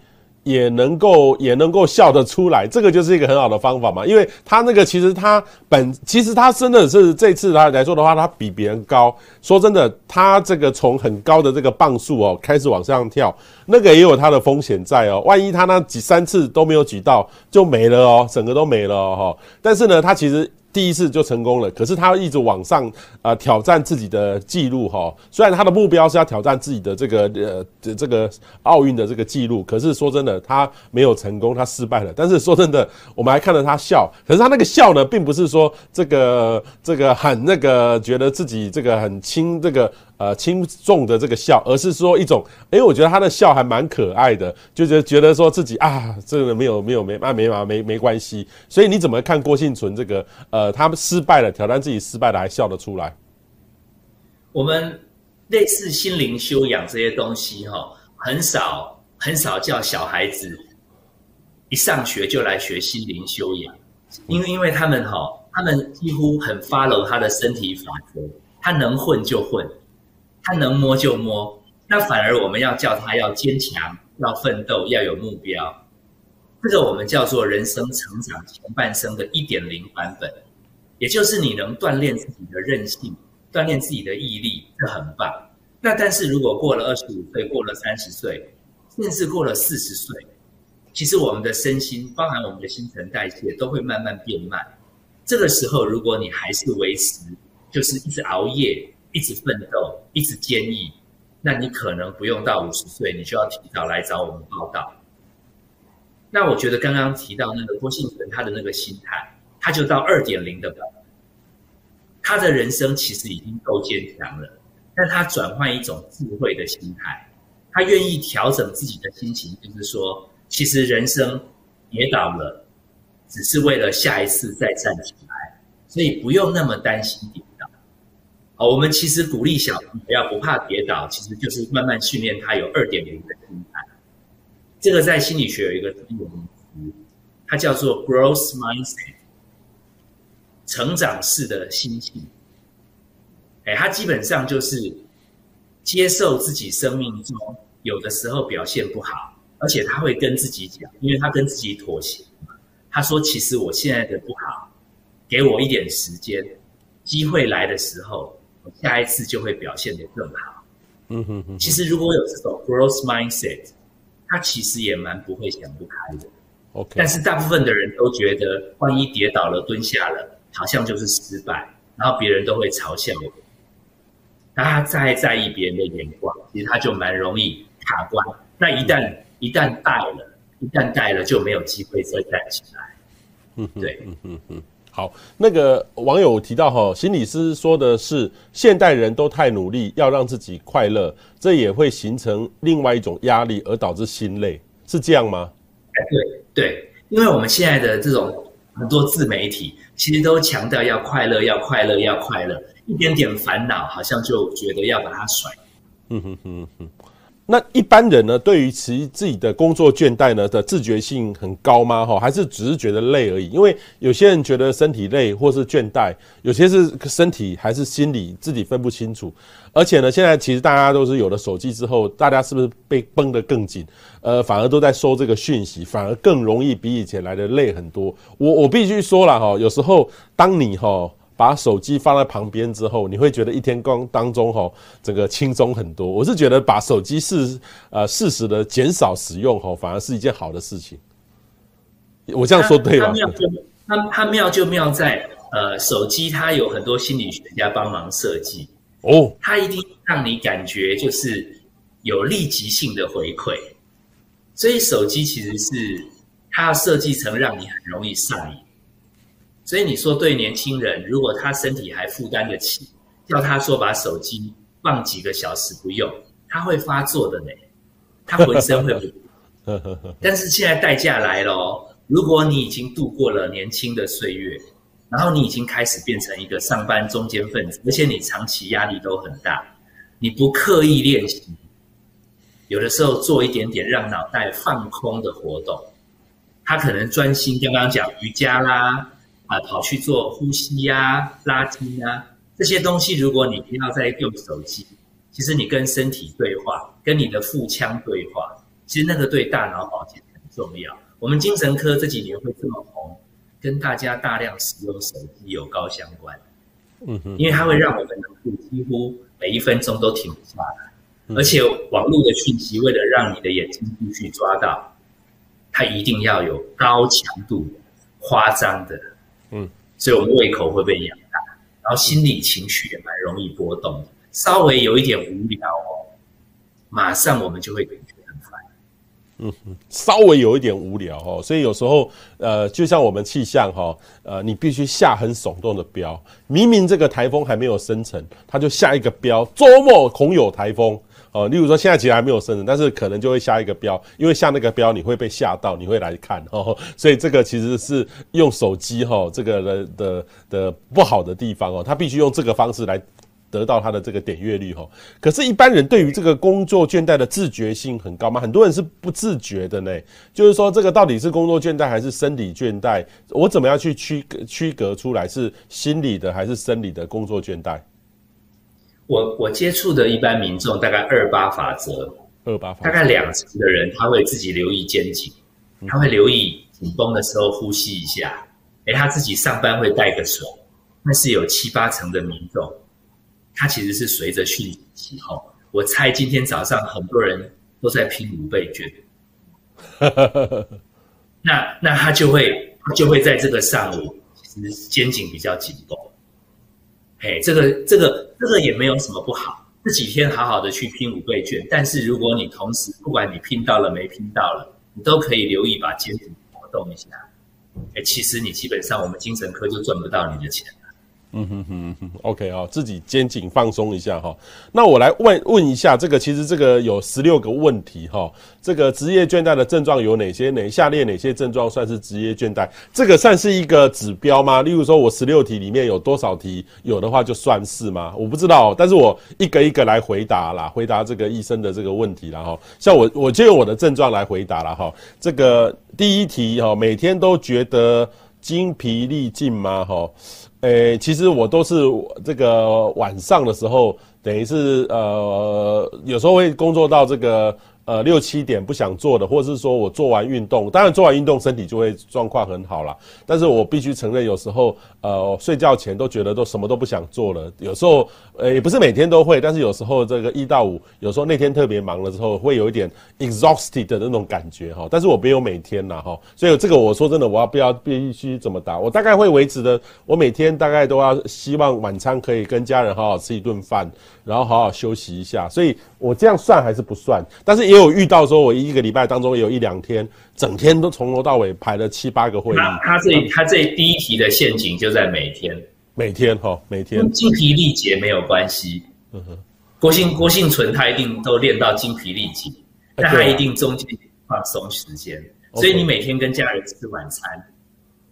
也能够也能够笑得出来，这个就是一个很好的方法嘛。因为他那个其实他本其实他真的是这次他来说的话，他比别人高。说真的，他这个从很高的这个磅数哦开始往上跳，那个也有他的风险在哦。万一他那几三次都没有举到，就没了哦，整个都没了哦。但是呢，他其实。第一次就成功了，可是他一直往上啊、挑战自己的记录哈。虽然他的目标是要挑战自己的这个呃这个奥运的这个记录，可是说真的，他没有成功，他失败了。但是说真的，我们还看到他笑，可是他那个笑呢，并不是说这个这个很那个觉得自己这个很轻这个。呃，轻重的这个笑，而是说一种，哎，我觉得他的笑还蛮可爱的，就觉得觉得说自己啊，这个没有没有没啊没嘛没没关系。所以你怎么看郭幸存这个？呃，他们失败了，挑战自己失败了，还笑得出来？我们类似心灵修养这些东西，哈，很少很少叫小孩子一上学就来学心灵修养，因为因为他们哈，他们几乎很 follow 他的身体法则，他能混就混。他能摸就摸，那反而我们要叫他要坚强，要奋斗，要有目标。这个我们叫做人生成长前半生的一点零版本，也就是你能锻炼自己的韧性，锻炼自己的毅力，这很棒。那但是如果过了二十五岁，过了三十岁，甚至过了四十岁，其实我们的身心，包含我们的新陈代谢，都会慢慢变慢。这个时候，如果你还是维持，就是一直熬夜，一直奋斗，一直坚毅，那你可能不用到五十岁，你就要提早来找我们报到。那我觉得刚刚提到那个郭婞淳他的那个心态，他就到二点零的版本，他的人生其实已经够坚强了，但他转换一种智慧的心态，他愿意调整自己的心情，就是说，其实人生跌倒了，只是为了下一次再站起来，所以不用那么担心跌好，我们其实鼓励小朋友要不怕跌倒，其实就是慢慢训练他有二点零的心态。这个在心理学有一个专有名词，它叫做 growth mindset，成长式的心性。哎，它基本上就是接受自己生命中有的时候表现不好，而且他会跟自己讲，因为他跟自己妥协。他说：“其实我现在的不好，给我一点时间，机会来的时候，下一次就会表现得更好。”嗯哼哼。其实如果有这种 growth mindset，他其实也蛮不会想不开的。OK。但是大部分的人都觉得，万一跌倒了、蹲下了，好像就是失败，然后别人都会嘲笑我。那他再在意别人的眼光，其实他就蛮容易卡关。那一旦一旦败了。一旦带了就没有机会再站起来。嗯，对，嗯嗯嗯。好，那个网友提到哈，心理师说的是现代人都太努力，要让自己快乐，这也会形成另外一种压力，而导致心累，是这样吗？哎，对对，因为我们现在的这种很多自媒体，其实都强调要快乐，要快乐，要快乐，一点点烦恼好像就觉得要把它甩。嗯哼哼哼。那一般人呢，对于其自己的工作倦怠呢的自觉性很高吗？哈，还是只是觉得累而已？因为有些人觉得身体累或是倦怠，有些是身体还是心理自己分不清楚。而且呢，现在其实大家都是有了手机之后，大家是不是被绷得更紧？呃，反而都在收这个讯息，反而更容易比以前来的累很多。我我必须说了哈，有时候当你哈。把手机放在旁边之后，你会觉得一天光当中哈，整个轻松很多。我是觉得把手机适呃适时的减少使用哈，反而是一件好的事情。我这样说对吗？它它妙就妙在呃，手机它有很多心理学家帮忙设计哦，它一定让你感觉就是有立即性的回馈，所以手机其实是它要设计成让你很容易上瘾。所以你说对年轻人，如果他身体还负担得起，叫他说把手机放几个小时不用，他会发作的呢，他浑身会不。但是现在代价来了哦，如果你已经度过了年轻的岁月，然后你已经开始变成一个上班中间分子，而且你长期压力都很大，你不刻意练习，有的时候做一点点让脑袋放空的活动，他可能专心刚刚讲瑜伽啦。啊，跑去做呼吸呀、啊、拉筋啊，这些东西，如果你不要再用手机，其实你跟身体对话，跟你的腹腔对话，其实那个对大脑保健很重要。我们精神科这几年会这么红，跟大家大量使用手机有高相关。嗯哼，因为它会让我们的几乎每一分钟都停不下来，而且网络的讯息为了让你的眼睛继续抓到，它一定要有高强度、夸张的。所以我们胃口会被养大，然后心理情绪也蛮容易波动的，稍微有一点无聊哦，马上我们就会感觉很烦。嗯哼，稍微有一点无聊哦，所以有时候呃，就像我们气象哈，呃，你必须下很耸动的标，明明这个台风还没有生成，它就下一个标，周末恐有台风。哦，例如说现在其实还没有生成，但是可能就会下一个标，因为下那个标你会被吓到，你会来看哦，所以这个其实是用手机哈这个的的的不好的地方哦，他必须用这个方式来得到他的这个点阅率哈。可是，一般人对于这个工作倦怠的自觉性很高吗？很多人是不自觉的呢。就是说，这个到底是工作倦怠还是生理倦怠？我怎么样去区隔区隔出来是心理的还是生理的工作倦怠？我我接触的一般民众大概二八法则，二八法则，大概两成的人他会自己留意肩颈，他会留意紧绷的时候呼吸一下。哎，他自己上班会带个手，那是有七八成的民众，他其实是随着讯息起哄。我猜今天早上很多人都在拼五倍券，那那他就会就会在这个上午，其实肩颈比较紧绷。哎，这个这个这个也没有什么不好，这几天好好的去拼五倍券，但是如果你同时不管你拼到了没拼到了，你都可以留意把肩颈活动一下。哎，其实你基本上我们精神科就赚不到你的钱。嗯哼哼哼，OK 啊，自己肩颈放松一下哈。那我来问问一下，这个其实这个有十六个问题哈。这个职业倦怠的症状有哪些？哪下列哪些症状算是职业倦怠？这个算是一个指标吗？例如说，我十六题里面有多少题有的话就算是吗？我不知道，但是我一个一个来回答啦，回答这个医生的这个问题啦哈。像我我就用我的症状来回答了哈。这个第一题哈，每天都觉得精疲力尽吗？哈。诶、其实我都是这个晚上的时候，等于是呃，有时候会工作到这个。呃，六七点不想做的，或者是说我做完运动，当然做完运动身体就会状况很好啦。但是我必须承认，有时候呃睡觉前都觉得都什么都不想做了。有时候呃也不是每天都会，但是有时候这个一到五，有时候那天特别忙了之后，会有一点 exhausted 的那种感觉哈。但是我没有每天啦哈，所以这个我说真的，我要不要必须怎么打？我大概会维持的，我每天大概都要希望晚餐可以跟家人好好吃一顿饭，然后好好休息一下。所以我这样算还是不算？但是也有遇到说，我一个礼拜当中也有一两天，整天都从头到尾排了七八个会议。他他这他这第一题的陷阱就在每天，每天哈，每天精疲力竭没有关系。嗯哼，郭姓郭姓存他一定都练到精疲力竭，但他一定中间放松时间。所以你每天跟家人吃晚餐，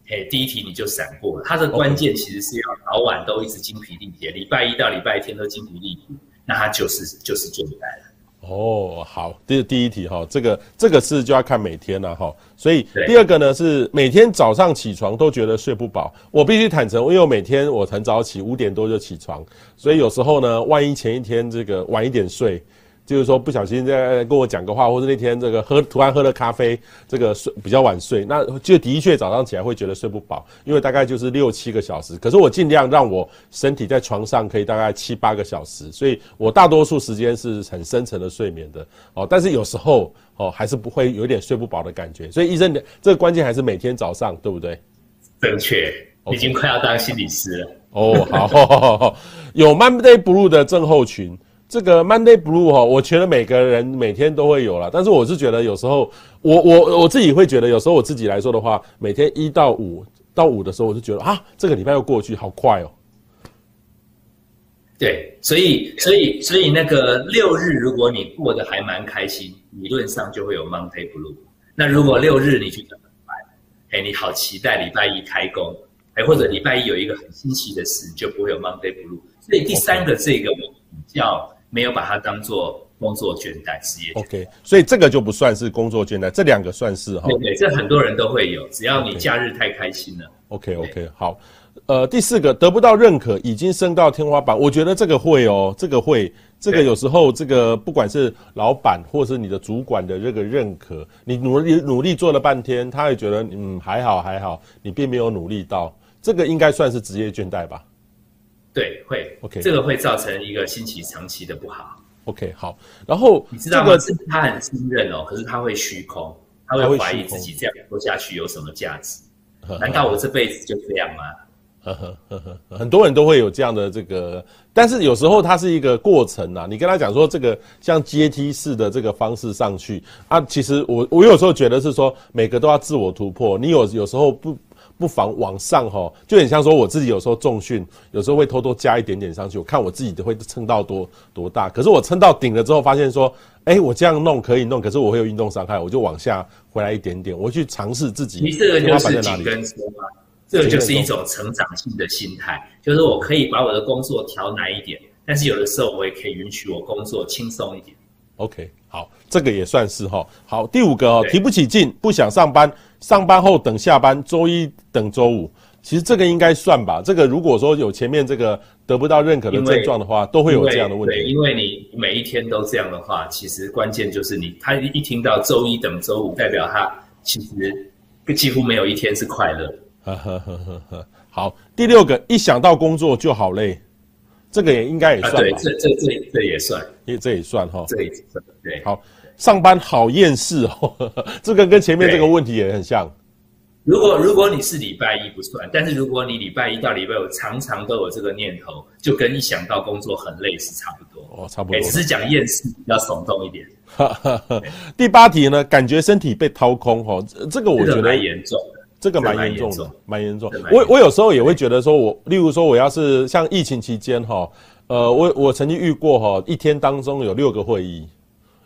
嘿，第一题你就闪过了。他的关键其实是要早晚都一直精疲力竭，礼拜一到礼拜天都精疲力竭，那他就是就是倦怠了。哦，好，这是第一题哈，这个这个是就要看每天了哈，所以第二个呢是每天早上起床都觉得睡不饱，我必须坦诚，因为我每天我很早起，五点多就起床，所以有时候呢，万一前一天这个晚一点睡。就是说不小心在跟我讲个话，或者那天这个喝突然喝了咖啡，这个睡比较晚睡，那就的确早上起来会觉得睡不饱，因为大概就是六七个小时。可是我尽量让我身体在床上可以大概七八个小时，所以我大多数时间是很深层的睡眠的哦。但是有时候哦还是不会有点睡不饱的感觉，所以医生这个关键还是每天早上对不对？正确，已经快要当心理师了。哦，好，有 Monday Blue 的症候群。这个 Monday Blue 哈，我觉得每个人每天都会有啦。但是我是觉得有时候我我我自己会觉得，有时候我自己来说的话，每天一到五到五的时候，我就觉得啊，这个礼拜又过去，好快哦。对，所以所以所以那个六日，如果你过得还蛮开心，理论上就会有 Monday Blue。那如果六日你去怎么办？哎，你好期待礼拜一开工，哎，或者礼拜一有一个很新奇的事，你就不会有 Monday Blue。所以第三个这个我比较。没有把它当做工作倦怠职业。OK，所以这个就不算是工作倦怠，这两个算是哈。对对，这很多人都会有，只要你假日太开心了。OK OK，好，呃，第四个得不到认可，已经升到天花板，我觉得这个会哦，这个会，这个有时候这个不管是老板或是你的主管的这个认可，你努力努力做了半天，他会觉得嗯还好还好，你并没有努力到，这个应该算是职业倦怠吧。对，会，OK，这个会造成一个心情长期的不好。OK，好，然后你知道吗？是他很信任哦，可是他会虚空，他会怀疑自己这样做下去有什么价值？难道我这辈子就这样吗？呵呵呵呵，很多人都会有这样的这个，但是有时候它是一个过程啊。你跟他讲说这个像阶梯式的这个方式上去啊，其实我我有时候觉得是说每个都要自我突破。你有有时候不。不妨往上哈，就很像说我自己有时候重训，有时候会偷偷加一点点上去，我看我自己都会撑到多多大。可是我撑到顶了之后，发现说，哎，我这样弄可以弄，可是我会有运动伤害，我就往下回来一点点，我去尝试自己。你这个就是紧跟车吗？这个就是一种成长性的心态，就是我可以把我的工作调难一点，但是有的时候我也可以允许我工作轻松一点。OK，好，这个也算是哈。好，第五个哦，提不起劲，不想上班。上班后等下班，周一等周五，其实这个应该算吧。这个如果说有前面这个得不到认可的症状的话，都会有这样的问题。对，因为你每一天都这样的话，其实关键就是你他一听到周一等周五，代表他其实几乎没有一天是快乐。呵呵呵呵呵。好，第六个，一想到工作就好累，这个也应该也算吧？对，这这这这也算，也这也算哈。这也算。对。好，上班好厌世哦，这个跟前面这个问题也很像。如果如果你是礼拜一不算，但是如果你礼拜一到礼拜五常常都有这个念头，就跟一想到工作很累是差不多哦，差不多。只是讲厌世比较耸动一点。第八题呢，感觉身体被掏空哦，这个我觉得蛮严重的，这个蛮严重的，蛮严重。我我有时候也会觉得说我，我例如说我要是像疫情期间哈，呃，我我曾经遇过哈，一天当中有六个会议。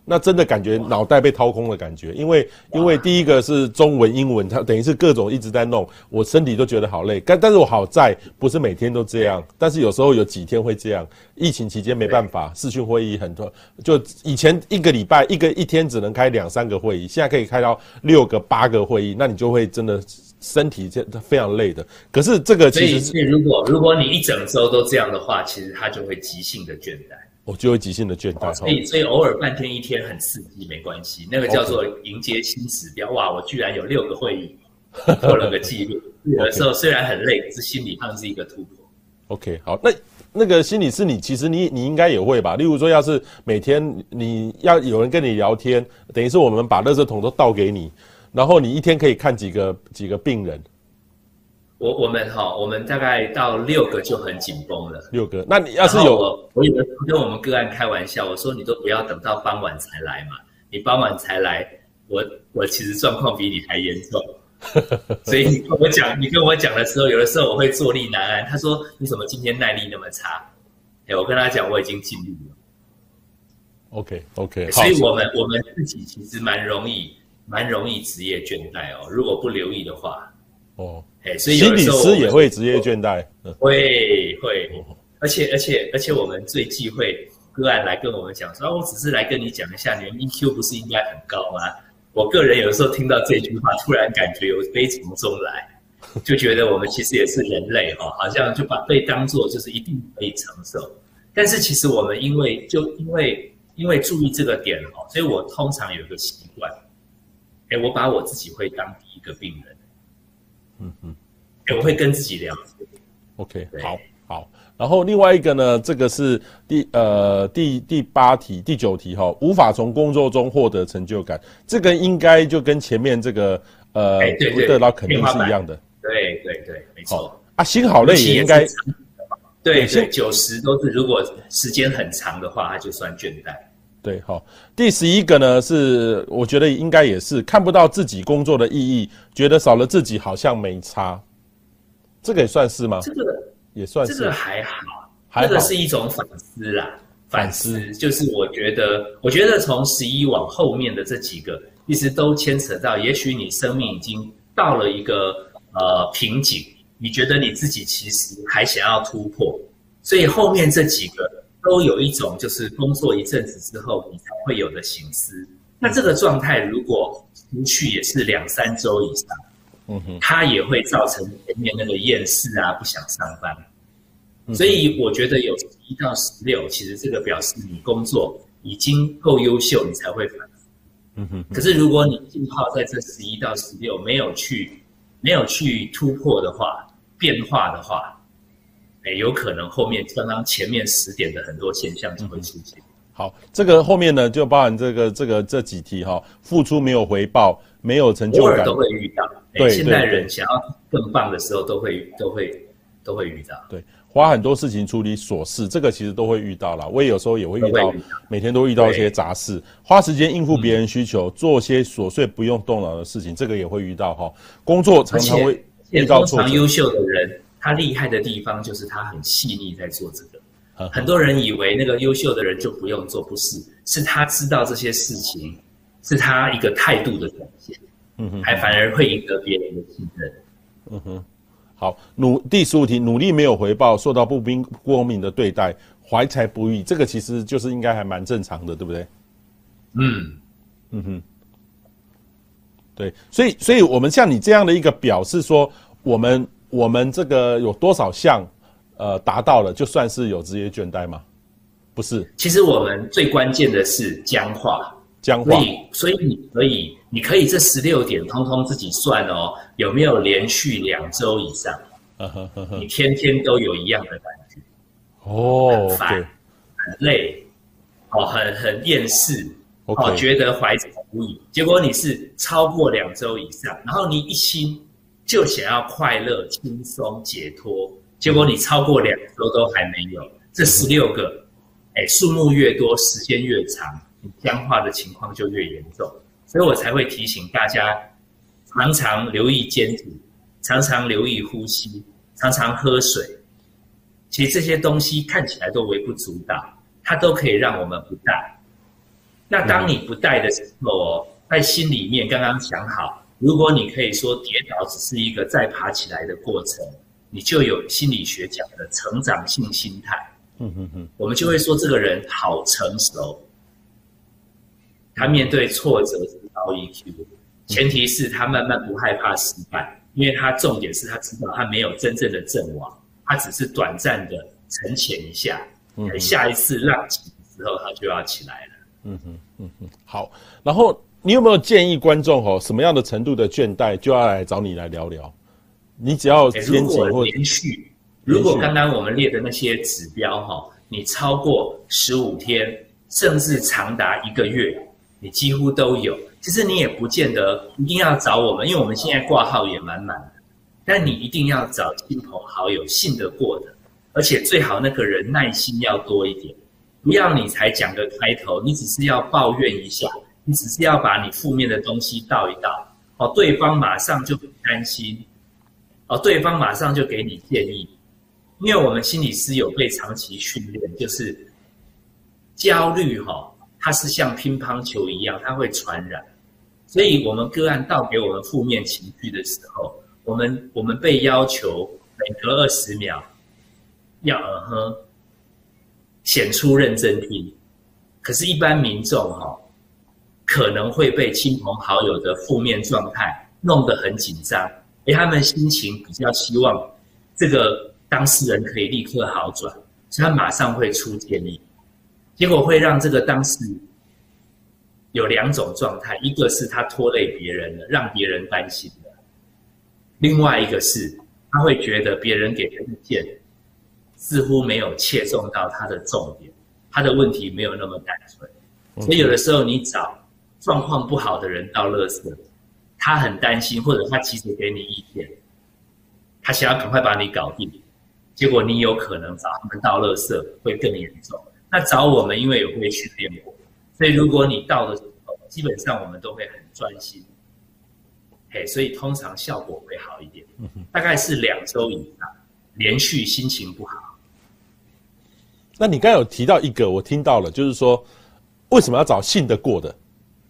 那真的感觉脑袋被掏空的感觉，因为因为第一个是中文、英文，它等于是各种一直在弄，我身体都觉得好累。但但是我好在不是每天都这样，但是有时候有几天会这样。疫情期间没办法，视讯会议很多，就以前一个礼拜一个一天只能开两三个会议，现在可以开到六个八个会议，那你就会真的身体这非常累的。可是这个其实所以如果如果你一整周都这样的话，其实它就会急性的倦怠。我就会急性的倦怠，所以所以偶尔半天一天很刺激没关系，那个叫做迎接新指标。哇，我居然有六个会议破了个记录，有的时候虽然很累，可是心理上是一个突破。OK，好，那那个心理是你其实你你应该也会吧？例如说，要是每天你要有人跟你聊天，等于是我们把垃圾桶都倒给你，然后你一天可以看几个几个病人。我我们哈，我们大概到六个就很紧绷了。六个，那你要是有，我有的跟我们个案开玩笑，我说你都不要等到傍晚才来嘛，你傍晚才来，我我其实状况比你还严重。所以你跟我讲，你跟我讲的时候，有的时候我会坐立难安。他说你怎么今天耐力那么差？哎，我跟他讲我已经尽力了。OK OK，所以我们我们自己其实蛮容易蛮容易职业倦怠哦，如果不留意的话。哦。所以有时候心理师也会职业倦怠，会会，而且而且而且我们最忌讳个案来跟我们讲说，啊，我只是来跟你讲一下，你们 EQ 不是应该很高吗？我个人有时候听到这句话，突然感觉有悲从中来，就觉得我们其实也是人类哈，好像就把被当作就是一定可以承受，但是其实我们因为就因为因为注意这个点哈，所以我通常有一个习惯，哎，我把我自己会当第一个病人。嗯嗯，我会跟自己聊。OK，好，好。然后另外一个呢，这个是第呃第第八题、第九题哈、哦，无法从工作中获得成就感，这个应该就跟前面这个呃不得到肯定是一样的。对对对，没错。啊，心好累也应该。对对，九十都是，如果时间很长的话，它就算倦怠。对，好，第十一个呢是，我觉得应该也是看不到自己工作的意义，觉得少了自己好像没差，这个也算是吗？这个也算是，这个还好，这个是一种反思啦，反思，反思就是我觉得，我觉得从十一往后面的这几个，其实都牵扯到，也许你生命已经到了一个呃瓶颈，你觉得你自己其实还想要突破，所以后面这几个。都有一种，就是工作一阵子之后，你才会有的醒思。那这个状态如果持续也是两三周以上，嗯哼，它也会造成前面那个厌世啊，不想上班。所以我觉得有十一到十六，其实这个表示你工作已经够优秀，你才会反思。嗯哼。可是如果你浸泡在这十一到十六，没有去没有去突破的话，变化的话。有可能后面刚刚前面十点的很多现象就会出现。好，这个后面呢就包含这个这个这几题哈，付出没有回报，没有成就感，偶尔都会遇到。对，现代人想要更棒的时候，都会都会都会遇到。对，花很多事情处理琐事，这个其实都会遇到啦。我也有时候也会遇到，每天都遇到一些杂事，花时间应付别人需求，做些琐碎不用动脑的事情，这个也会遇到哈。工作常常会遇到。非常优秀的人。他厉害的地方就是他很细腻在做这个，很多人以为那个优秀的人就不用做，不是，是他知道这些事情，是他一个态度的展现，嗯哼，还反而会赢得别人的信任，嗯哼，好，努第十五题，努力没有回报，受到不公不公平的对待，怀才不遇，这个其实就是应该还蛮正常的，对不对？嗯，嗯哼，对，所以，所以我们像你这样的一个表示说，我们。我们这个有多少项，呃，达到了就算是有职业倦怠吗？不是，其实我们最关键的是僵化，僵化。所以，所以你可以，你可以这十六点通通自己算哦，有没有连续两周以上？你天天都有一样的感觉，哦，很烦，很累，哦，很很厌世，哦.觉得怀才不遇。结果你是超过两周以上，然后你一心就想要快乐、轻松、解脱，结果你超过两周都还没有。这十六个，哎，数目越多，时间越长，你僵化的情况就越严重。所以我才会提醒大家，常常留意肩颈。常常留意呼吸，常常喝水。其实这些东西看起来都微不足道，它都可以让我们不带。那当你不带的时候哦，在心里面刚刚想好，如果你可以说跌倒只是一个再爬起来的过程，你就有心理学讲的成长性心态。嗯嗯嗯，我们就会说这个人好成熟，他面对挫折是高 EQ，前提是他慢慢不害怕失败。因为他重点是他知道他没有真正的阵亡，他只是短暂的沉潜一下，嗯，下一次浪起的时候他就要起来了。嗯哼，嗯哼，好。然后你有没有建议观众哦，什么样的程度的倦怠就要来找你来聊聊？你只要肩颈或连续，如果刚刚我们列的那些指标哈，你超过十五天，甚至长达一个月，你几乎都有。其实你也不见得一定要找我们，因为我们现在挂号也满满的。但你一定要找亲朋好友信得过的，而且最好那个人耐心要多一点，不要你才讲个开头，你只是要抱怨一下，你只是要把你负面的东西倒一倒，哦，对方马上就很担心，哦，对方马上就给你建议，因为我们心理师有被长期训练，就是焦虑哈，它是像乒乓球一样，它会传染。所以，我们个案倒给我们负面情绪的时候，我们我们被要求每隔二十秒要嗯哼，显出认真听。可是，一般民众哈，可能会被亲朋好友的负面状态弄得很紧张，而他们心情比较希望这个当事人可以立刻好转，所以他马上会出建议，结果会让这个当事人。有两种状态，一个是他拖累别人了，让别人担心了；另外一个是他会觉得别人给的意见似乎没有切中到他的重点，他的问题没有那么单纯。所以有的时候你找状况不好的人倒垃圾，他很担心，或者他其实给你意见，他想要赶快把你搞定，结果你有可能找他们倒垃圾会更严重。那找我们，因为有被训练过。所以，如果你到的时候，基本上我们都会很专心，嘿，所以通常效果会好一点。大概是两周以上，连续心情不好。那你刚有提到一个，我听到了，就是说，为什么要找信得过的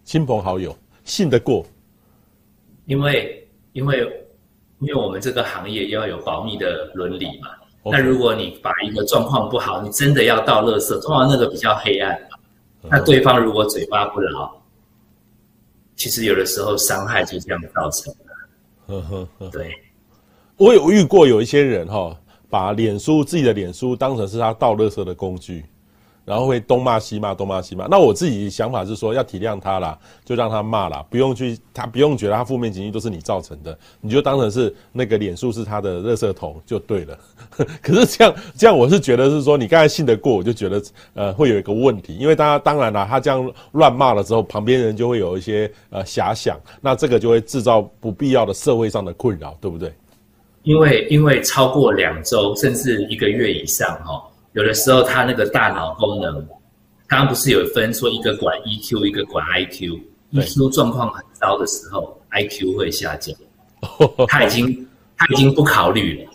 亲朋好友？信得过？因为，因为，因为我们这个行业要有保密的伦理嘛。那如果你把一个状况不好，你真的要倒垃圾，通常那个比较黑暗。那对方如果嘴巴不牢，其实有的时候伤害就这样造成的。呵呵呵，对，我有遇过有一些人哈，把脸书自己的脸书当成是他倒垃圾的工具。然后会东骂西骂，东骂西骂。那我自己想法是说，要体谅他啦，就让他骂啦，不用去，他不用觉得他负面情绪都是你造成的，你就当成是那个脸书是他的垃圾桶就对了。可是这样，这样我是觉得是说，你刚才信得过，我就觉得呃会有一个问题，因为他当然啦，他这样乱骂了之后，旁边人就会有一些呃遐想，那这个就会制造不必要的社会上的困扰，对不对？因为因为超过两周甚至一个月以上哈。有的时候，他那个大脑功能，刚刚不是有分说一个管 EQ，一个管 IQ，EQ 状况很糟的时候，IQ 会下降。他已经他已经不考虑了，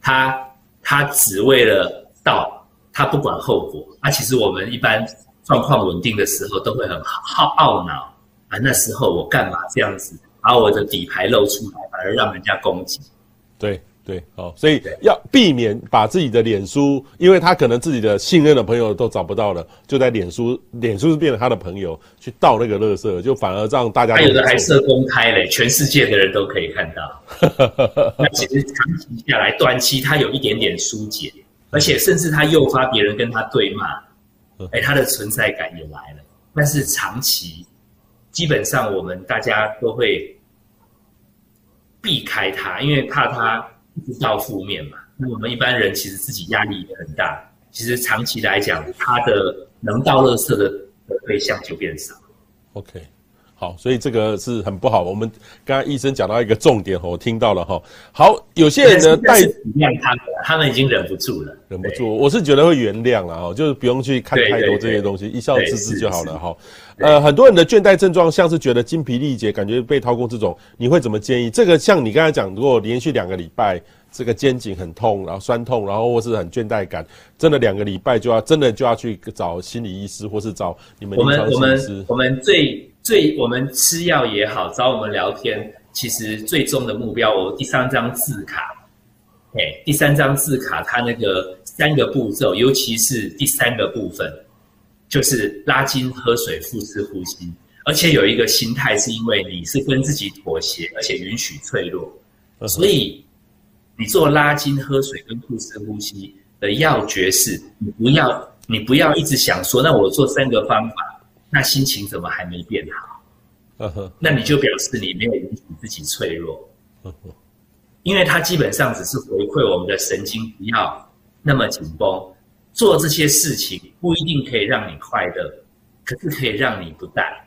他他只为了到，他不管后果。啊，其实我们一般状况稳定的时候，都会很好懊恼啊。那时候我干嘛这样子，把我的底牌露出来，反而让人家攻击。对。对，哦，所以要避免把自己的脸书，因为他可能自己的信任的朋友都找不到了，就在脸书，脸书是变成他的朋友去倒那个垃圾，就反而让大家。还有的还设公开嘞，全世界的人都可以看到。那其实长期下来，短期他有一点点疏解，而且甚至他诱发别人跟他对骂，哎，他的存在感也来了。但是长期基本上我们大家都会避开他，因为怕它一直到负面嘛。那我们一般人其实自己压力也很大，其实长期来讲，他的能倒垃圾的对象就变少。OK。好，所以这个是很不好。我们刚刚医生讲到一个重点，我听到了哈。好，有些人呢带体谅他们，他们已经忍不住了，忍不住。我是觉得会原谅了哈，就是不用去看太多这些东西，一笑置之就好了哈。呃，很多人的倦怠症状像是觉得精疲力竭，感觉被掏空这种，你会怎么建议？这个像你刚才讲，如果连续两个礼拜这个肩颈很痛，然后酸痛，然后或是很倦怠感，真的两个礼拜就要真的就要去找心理医师，或是找你们临床心理师。我们我们最。最我们吃药也好，找我们聊天，其实最终的目标，我第三张字卡，哎，第三张字卡，它那个三个步骤，尤其是第三个部分，就是拉筋、喝水、腹式呼吸，而且有一个心态，是因为你是跟自己妥协，而且允许脆弱，所以你做拉筋、喝水跟腹式呼吸的要诀是，你不要，你不要一直想说，那我做三个方法。那心情怎么还没变好？那你就表示你没有允许自己脆弱。因为它基本上只是回馈我们的神经不要那么紧绷。做这些事情不一定可以让你快乐，可是可以让你不带。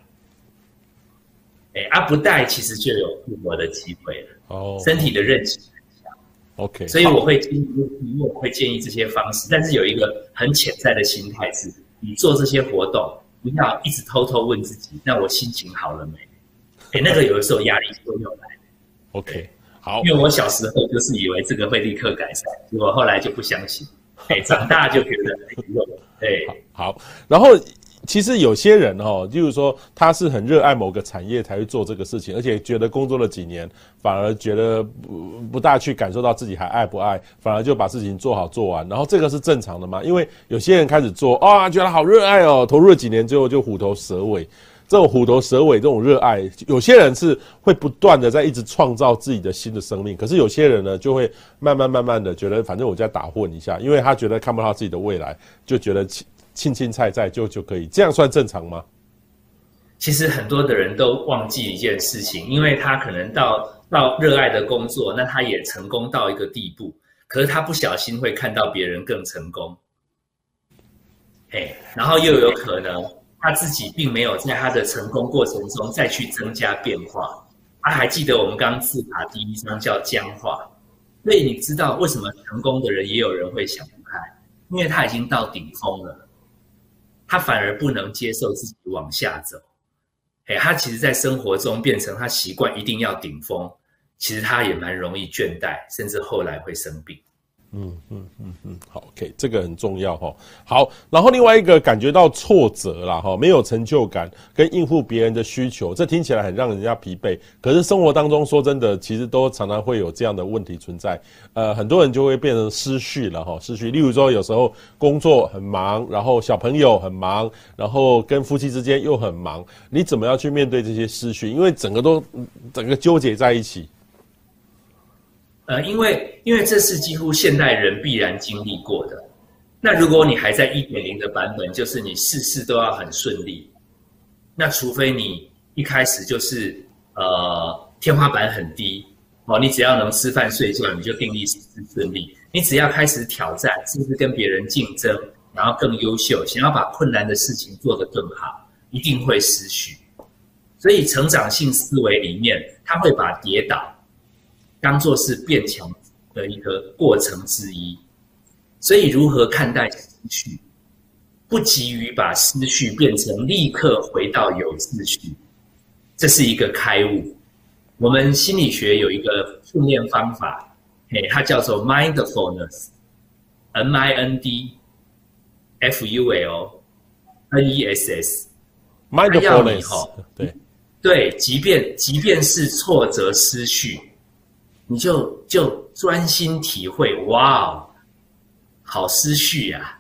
哎，啊不带其实就有复活的机会了。哦，身体的韧性很强。OK，所以我会建议，因为我会建议这些方式，但是有一个很潜在的心态是，你做这些活动。不要一直偷偷问自己，那我心情好了没？哎，那个有的时候压力就又来。OK，好，因为我小时候就是以为这个会立刻改善，结果后来就不相信。哎，长大就觉得没用。对，好，然后。其实有些人哦，就是说他是很热爱某个产业才会做这个事情，而且觉得工作了几年，反而觉得不不大去感受到自己还爱不爱，反而就把事情做好做完。然后这个是正常的嘛？因为有些人开始做啊，觉得好热爱哦，投入了几年之后就虎头蛇尾。这种虎头蛇尾这种热爱，有些人是会不断的在一直创造自己的新的生命，可是有些人呢就会慢慢慢慢的觉得，反正我就在打混一下，因为他觉得看不到自己的未来，就觉得。青青菜菜就就可以，这样算正常吗？其实很多的人都忘记一件事情，因为他可能到到热爱的工作，那他也成功到一个地步，可是他不小心会看到别人更成功，嘿，然后又有可能他自己并没有在他的成功过程中再去增加变化。他还记得我们刚刚字卡第一章叫僵化，所以你知道为什么成功的人也有人会想不开，因为他已经到顶峰了。他反而不能接受自己往下走，哎，他其实，在生活中变成他习惯一定要顶峰，其实他也蛮容易倦怠，甚至后来会生病。嗯嗯嗯嗯，好，OK，这个很重要哈。好，然后另外一个感觉到挫折啦哈，没有成就感，跟应付别人的需求，这听起来很让人家疲惫。可是生活当中说真的，其实都常常会有这样的问题存在。呃，很多人就会变成失序了哈，失序。例如说，有时候工作很忙，然后小朋友很忙，然后跟夫妻之间又很忙，你怎么样去面对这些失序？因为整个都整个纠结在一起。呃，因为因为这是几乎现代人必然经历过的。那如果你还在一点零的版本，就是你事事都要很顺利。那除非你一开始就是呃天花板很低哦，你只要能吃饭睡觉，你就定力事事顺利。你只要开始挑战，是不是跟别人竞争，然后更优秀，想要把困难的事情做得更好，一定会失序。所以成长性思维里面，他会把跌倒。当做是变强的一个过程之一，所以如何看待失序，不急于把失序变成立刻回到有秩序，这是一个开悟。我们心理学有一个训练方法，嘿，它叫做 mindfulness，M I N D F U L N E S S，mindfulness，对。对，即便即便是挫折失序。你就就专心体会，哇哦，好思绪啊！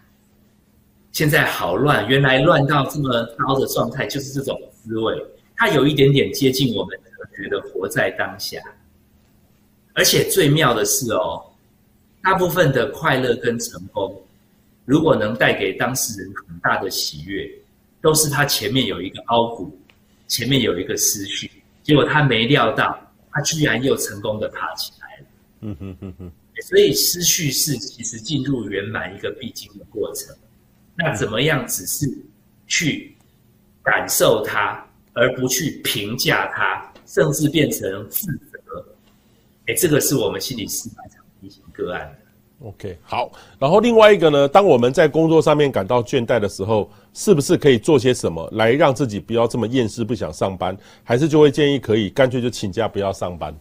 现在好乱，原来乱到这么高的状态，就是这种滋味。它有一点点接近我们觉得活在当下。而且最妙的是哦，大部分的快乐跟成功，如果能带给当事人很大的喜悦，都是他前面有一个凹谷，前面有一个思绪，结果他没料到，他居然又成功的爬起来了。嗯哼哼哼。所以思绪是其实进入圆满一个必经的过程。那怎么样只是去感受它，而不去评价它，甚至变成自责？哎，这个是我们心理师常提醒个案的。OK，好。然后另外一个呢，当我们在工作上面感到倦怠的时候，是不是可以做些什么来让自己不要这么厌世，不想上班？还是就会建议可以干脆就请假不要上班？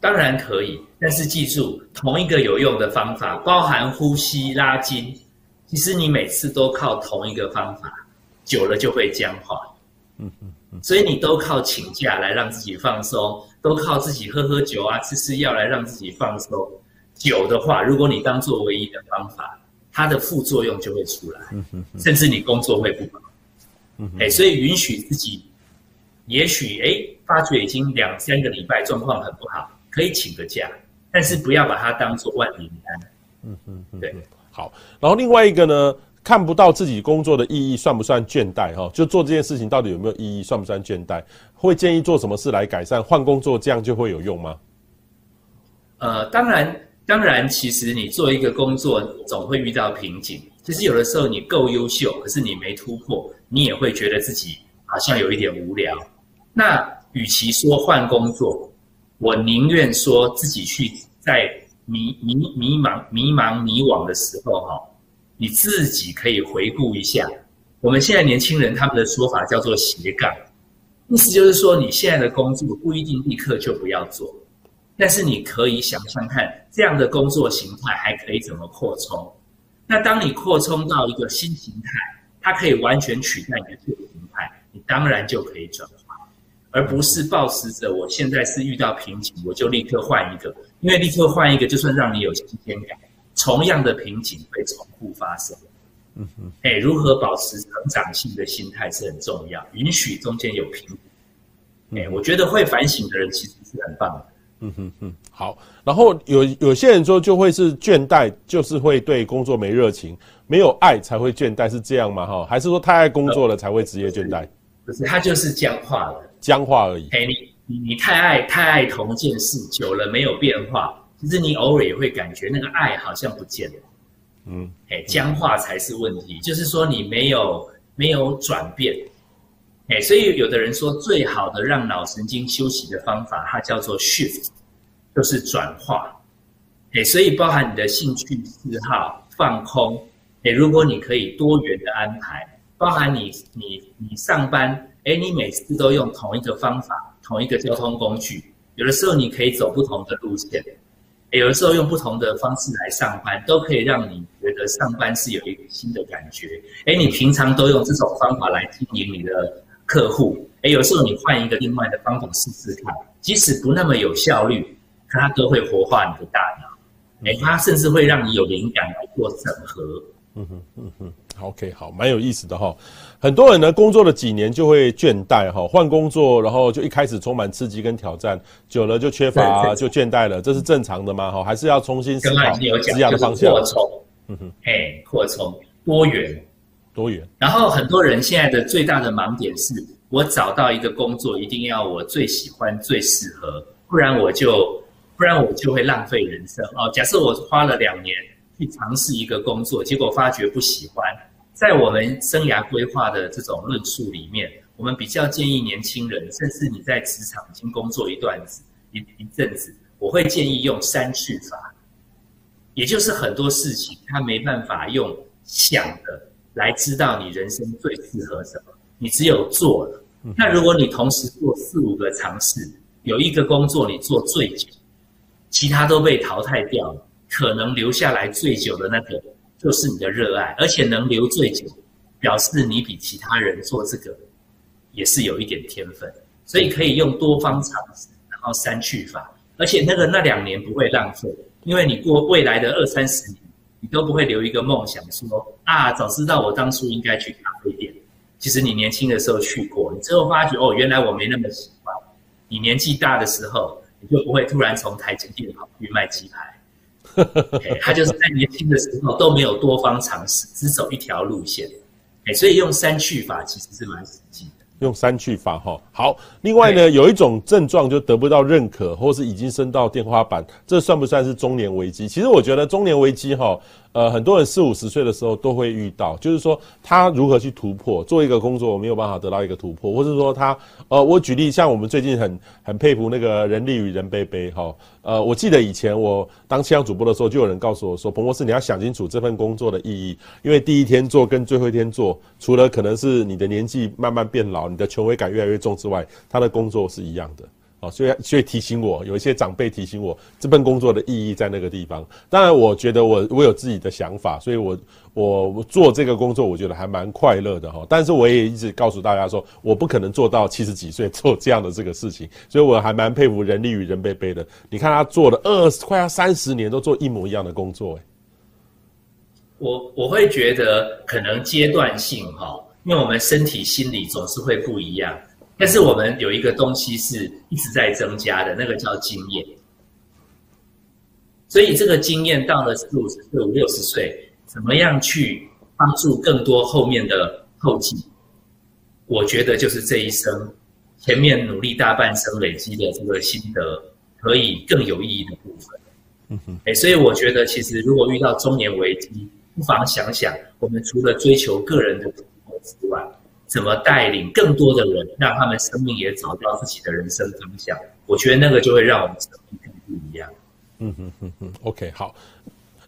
当然可以，但是记住，同一个有用的方法，包含呼吸、拉筋，其实你每次都靠同一个方法，久了就会僵化。嗯嗯嗯。所以你都靠请假来让自己放松，都靠自己喝喝酒啊、吃吃药来让自己放松。久的话，如果你当做唯一的方法，它的副作用就会出来，甚至你工作会不好。嗯，哎，所以允许自己，也许哎，发觉已经两三个礼拜状况很不好，可以请个假，但是不要把它当做万灵丹。嗯嗯，对，好。然后另外一个呢，看不到自己工作的意义，算不算倦怠？哈，就做这件事情到底有没有意义，算不算倦怠？会建议做什么事来改善？换工作这样就会有用吗？呃，当然。当然，其实你做一个工作总会遇到瓶颈。其实有的时候你够优秀，可是你没突破，你也会觉得自己好像有一点无聊。那与其说换工作，我宁愿说自己去在迷迷迷茫迷茫迷惘的时候，哈，你自己可以回顾一下。我们现在年轻人他们的说法叫做斜杠，意思就是说你现在的工作不一定立刻就不要做。但是你可以想象看，这样的工作形态还可以怎么扩充？那当你扩充到一个新形态，它可以完全取代你的旧形态，你当然就可以转化，而不是抱持着我现在是遇到瓶颈，我就立刻换一个，因为立刻换一个，就算让你有新鲜感，同样的瓶颈会重复发生。嗯哼，哎，如何保持成长性的心态是很重要，允许中间有瓶颈。哎，我觉得会反省的人其实是很棒的。嗯哼哼，好。然后有有些人说就会是倦怠，就是会对工作没热情，没有爱才会倦怠，是这样吗？哈，还是说太爱工作了才会职业倦怠？不是，他就是僵化了，僵化而已。嘿，你你你太爱太爱同一件事，久了没有变化，其实你偶尔也会感觉那个爱好像不见了。嗯，哎，僵化才是问题，就是说你没有没有转变。哎，所以有的人说，最好的让脑神经休息的方法，它叫做 shift，就是转化。哎，所以包含你的兴趣嗜好、放空。哎，如果你可以多元的安排，包含你你你上班，哎，你每次都用同一个方法、同一个交通工具，有的时候你可以走不同的路线，有的时候用不同的方式来上班，都可以让你觉得上班是有一个新的感觉。哎，你平常都用这种方法来经营你的。客户，哎，有时候你换一个另外的方法试试看，即使不那么有效率，它都会活化你的大脑，哎，它甚至会让你有灵感来做整合。嗯哼，嗯哼，OK，好，蛮有意思的哈。很多人呢，工作了几年就会倦怠哈，换工作，然后就一开始充满刺激跟挑战，久了就缺乏就倦怠了，这是正常的吗？哈，还是要重新思考职业的方向？扩充，嗯哼，哎，扩充多元。多元，然后很多人现在的最大的盲点是，我找到一个工作一定要我最喜欢、最适合，不然我就不然我就会浪费人生哦。假设我花了两年去尝试一个工作，结果发觉不喜欢，在我们生涯规划的这种论述里面，我们比较建议年轻人，甚至你在职场已经工作一段子一一阵子，我会建议用删去法，也就是很多事情他没办法用想的。来知道你人生最适合什么，你只有做了。那如果你同时做四五个尝试，有一个工作你做最久，其他都被淘汰掉了，可能留下来最久的那个就是你的热爱，而且能留最久，表示你比其他人做这个也是有一点天分。所以可以用多方尝试，然后删去法，而且那个那两年不会浪费，因为你过未来的二三十年。你都不会留一个梦想说啊，早知道我当初应该去咖啡店。其实你年轻的时候去过，你之后发觉哦，原来我没那么喜欢。你年纪大的时候，你就不会突然从台积电跑去卖鸡排。他就是在年轻的时候都没有多方尝试，只走一条路线。哎，所以用三去法其实是蛮实际的。用三去法哈，好。另外呢，有一种症状就得不到认可，或是已经升到天花板，这算不算是中年危机？其实我觉得中年危机哈。呃，很多人四五十岁的时候都会遇到，就是说他如何去突破，做一个工作我没有办法得到一个突破，或是说他，呃，我举例，像我们最近很很佩服那个人力与人杯杯哈，呃，我记得以前我当气象主播的时候，就有人告诉我说，彭博士你要想清楚这份工作的意义，因为第一天做跟最后一天做，除了可能是你的年纪慢慢变老，你的权威感越来越重之外，他的工作是一样的。所以，所以提醒我，有一些长辈提醒我，这份工作的意义在那个地方。当然，我觉得我我有自己的想法，所以我我做这个工作，我觉得还蛮快乐的哈。但是，我也一直告诉大家说，我不可能做到七十几岁 做这样的这个事情。所以，我还蛮佩服人力与人杯杯的。你看他做了二十快要三十年，都做一模一样的工作。哎，我我会觉得可能阶段性哈，因为我们身体心理总是会不一样。但是我们有一个东西是一直在增加的，那个叫经验。所以这个经验到了四五十岁、五六十岁，怎么样去帮助更多后面的后继？我觉得就是这一生前面努力大半生累积的这个心得，可以更有意义的部分。嗯哼，哎，所以我觉得其实如果遇到中年危机，不妨想想，我们除了追求个人的突破之外，怎么带领更多的人，让他们生命也找到自己的人生方向？我觉得那个就会让我们生命更不一样。嗯哼哼哼，OK，好。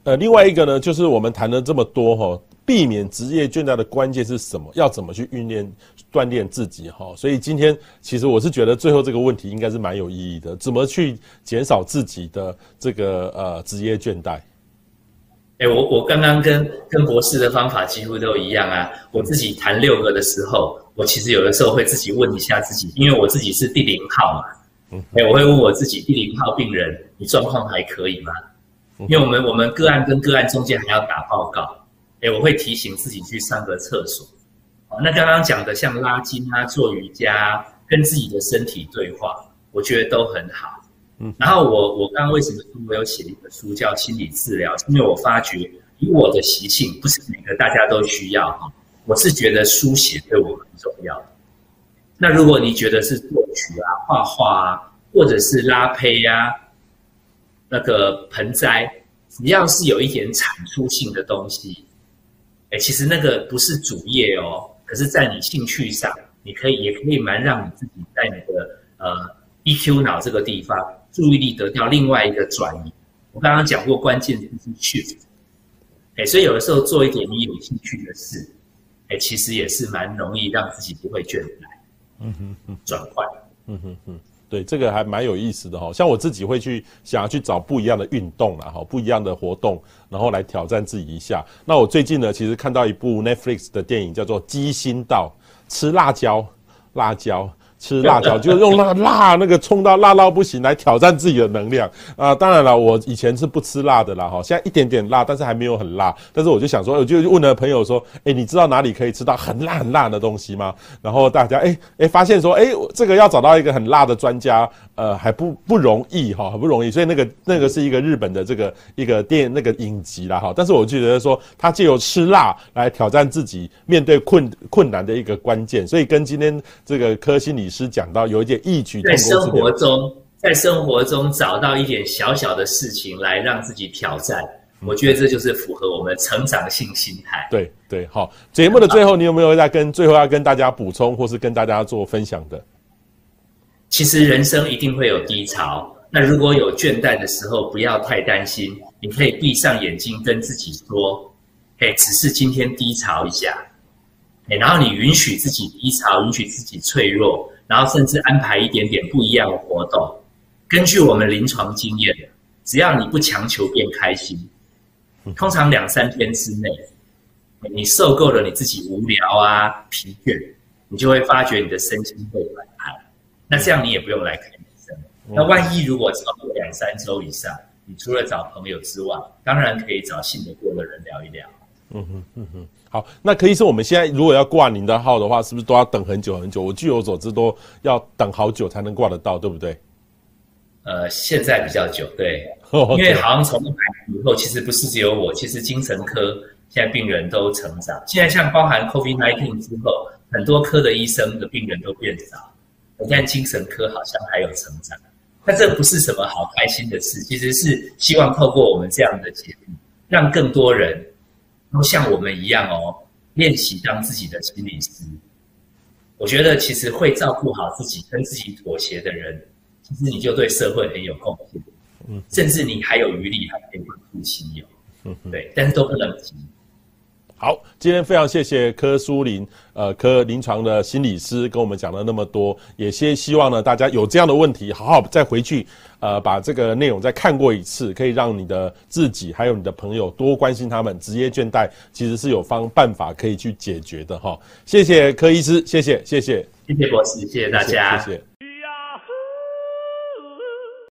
呃，另外一个呢，就是我们谈了这么多哈，避免职业倦怠的关键是什么？要怎么去训练、锻炼自己哈？所以今天其实我是觉得最后这个问题应该是蛮有意义的，怎么去减少自己的这个呃职业倦怠？哎，我我刚刚跟跟博士的方法几乎都一样啊。我自己谈六个的时候，我其实有的时候会自己问一下自己，因为我自己是第零号嘛。哎，我会问我自己，第零号病人，你状况还可以吗？因为我们我们个案跟个案中间还要打报告。哎，我会提醒自己去上个厕所。那刚刚讲的像拉筋啊、做瑜伽、跟自己的身体对话，我觉得都很好。嗯，然后我我刚刚为什么说我有写一本书叫心理治疗？因为我发觉以我的习性，不是每个大家都需要哈。我是觉得书写对我很重要。那如果你觉得是作曲啊、画画啊，或者是拉胚啊，那个盆栽，只要是有一点产出性的东西，哎，其实那个不是主业哦。可是，在你兴趣上，你可以也可以蛮让你自己在你的呃 EQ 脑这个地方。注意力得到另外一个转移，我刚刚讲过关键就是趣哎，所以有的时候做一点你有兴趣的事，哎，其实也是蛮容易让自己不会倦怠，嗯哼哼，转换，嗯哼哼，对，这个还蛮有意思的哈。像我自己会去想要去找不一样的运动啦，哈，不一样的活动，然后来挑战自己一下。那我最近呢，其实看到一部 Netflix 的电影叫做《鸡心道》，吃辣椒，辣椒。吃辣椒 就是用辣辣那个冲到辣到不行来挑战自己的能量啊！当然了，我以前是不吃辣的啦哈，现在一点点辣，但是还没有很辣。但是我就想说，我就问了朋友说，哎，你知道哪里可以吃到很辣很辣的东西吗？然后大家哎哎发现说，哎，这个要找到一个很辣的专家，呃，还不不容易哈，很不容易。所以那个那个是一个日本的这个一个电那个影集啦哈。但是我就觉得说，他借由吃辣来挑战自己面对困困难的一个关键。所以跟今天这个科心理师讲到有一点异曲同工，在生活中，在生活中找到一点小小的事情来让自己挑战，我觉得这就是符合我们成长性心态。对对，好。节目的最后，你有没有要跟最后要跟大家补充，或是跟大家做分享的？其实人生一定会有低潮，那如果有倦怠的时候，不要太担心，你可以闭上眼睛跟自己说：“嘿，只是今天低潮一下。”然后你允许自己低潮，允许自己脆弱，然后甚至安排一点点不一样的活动。根据我们临床经验，只要你不强求变开心，通常两三天之内，你受够了你自己无聊啊、疲倦，你就会发觉你的身心会反弹。那这样你也不用来看医生。那万一如果超过两三周以上，你除了找朋友之外，当然可以找信得过的人聊一聊。嗯哼，嗯哼。好，那可以说我们现在如果要挂您的号的话，是不是都要等很久很久？我据我所知，都要等好久才能挂得到，对不对？呃，现在比较久，对，因为好像从买以后，其实不是只有我，其实精神科现在病人都成长。现在像包含 COVID-19 之后，很多科的医生的病人都变少。我看精神科好像还有成长，那这不是什么好开心的事，其实是希望透过我们这样的节目，让更多人都像我们一样哦，练习当自己的心理师。我觉得其实会照顾好自己、跟自己妥协的人，其实你就对社会很有贡献。嗯，甚至你还有余力，还可以帮助亲友。嗯，对，但是都不能急。好，今天非常谢谢柯苏林，呃，柯临床的心理师跟我们讲了那么多，也先希望呢，大家有这样的问题，好好再回去，呃，把这个内容再看过一次，可以让你的自己还有你的朋友多关心他们。职业倦怠其实是有方办法可以去解决的哈。谢谢柯医师，谢谢，谢谢，谢谢博士，谢谢大家，谢谢。谢谢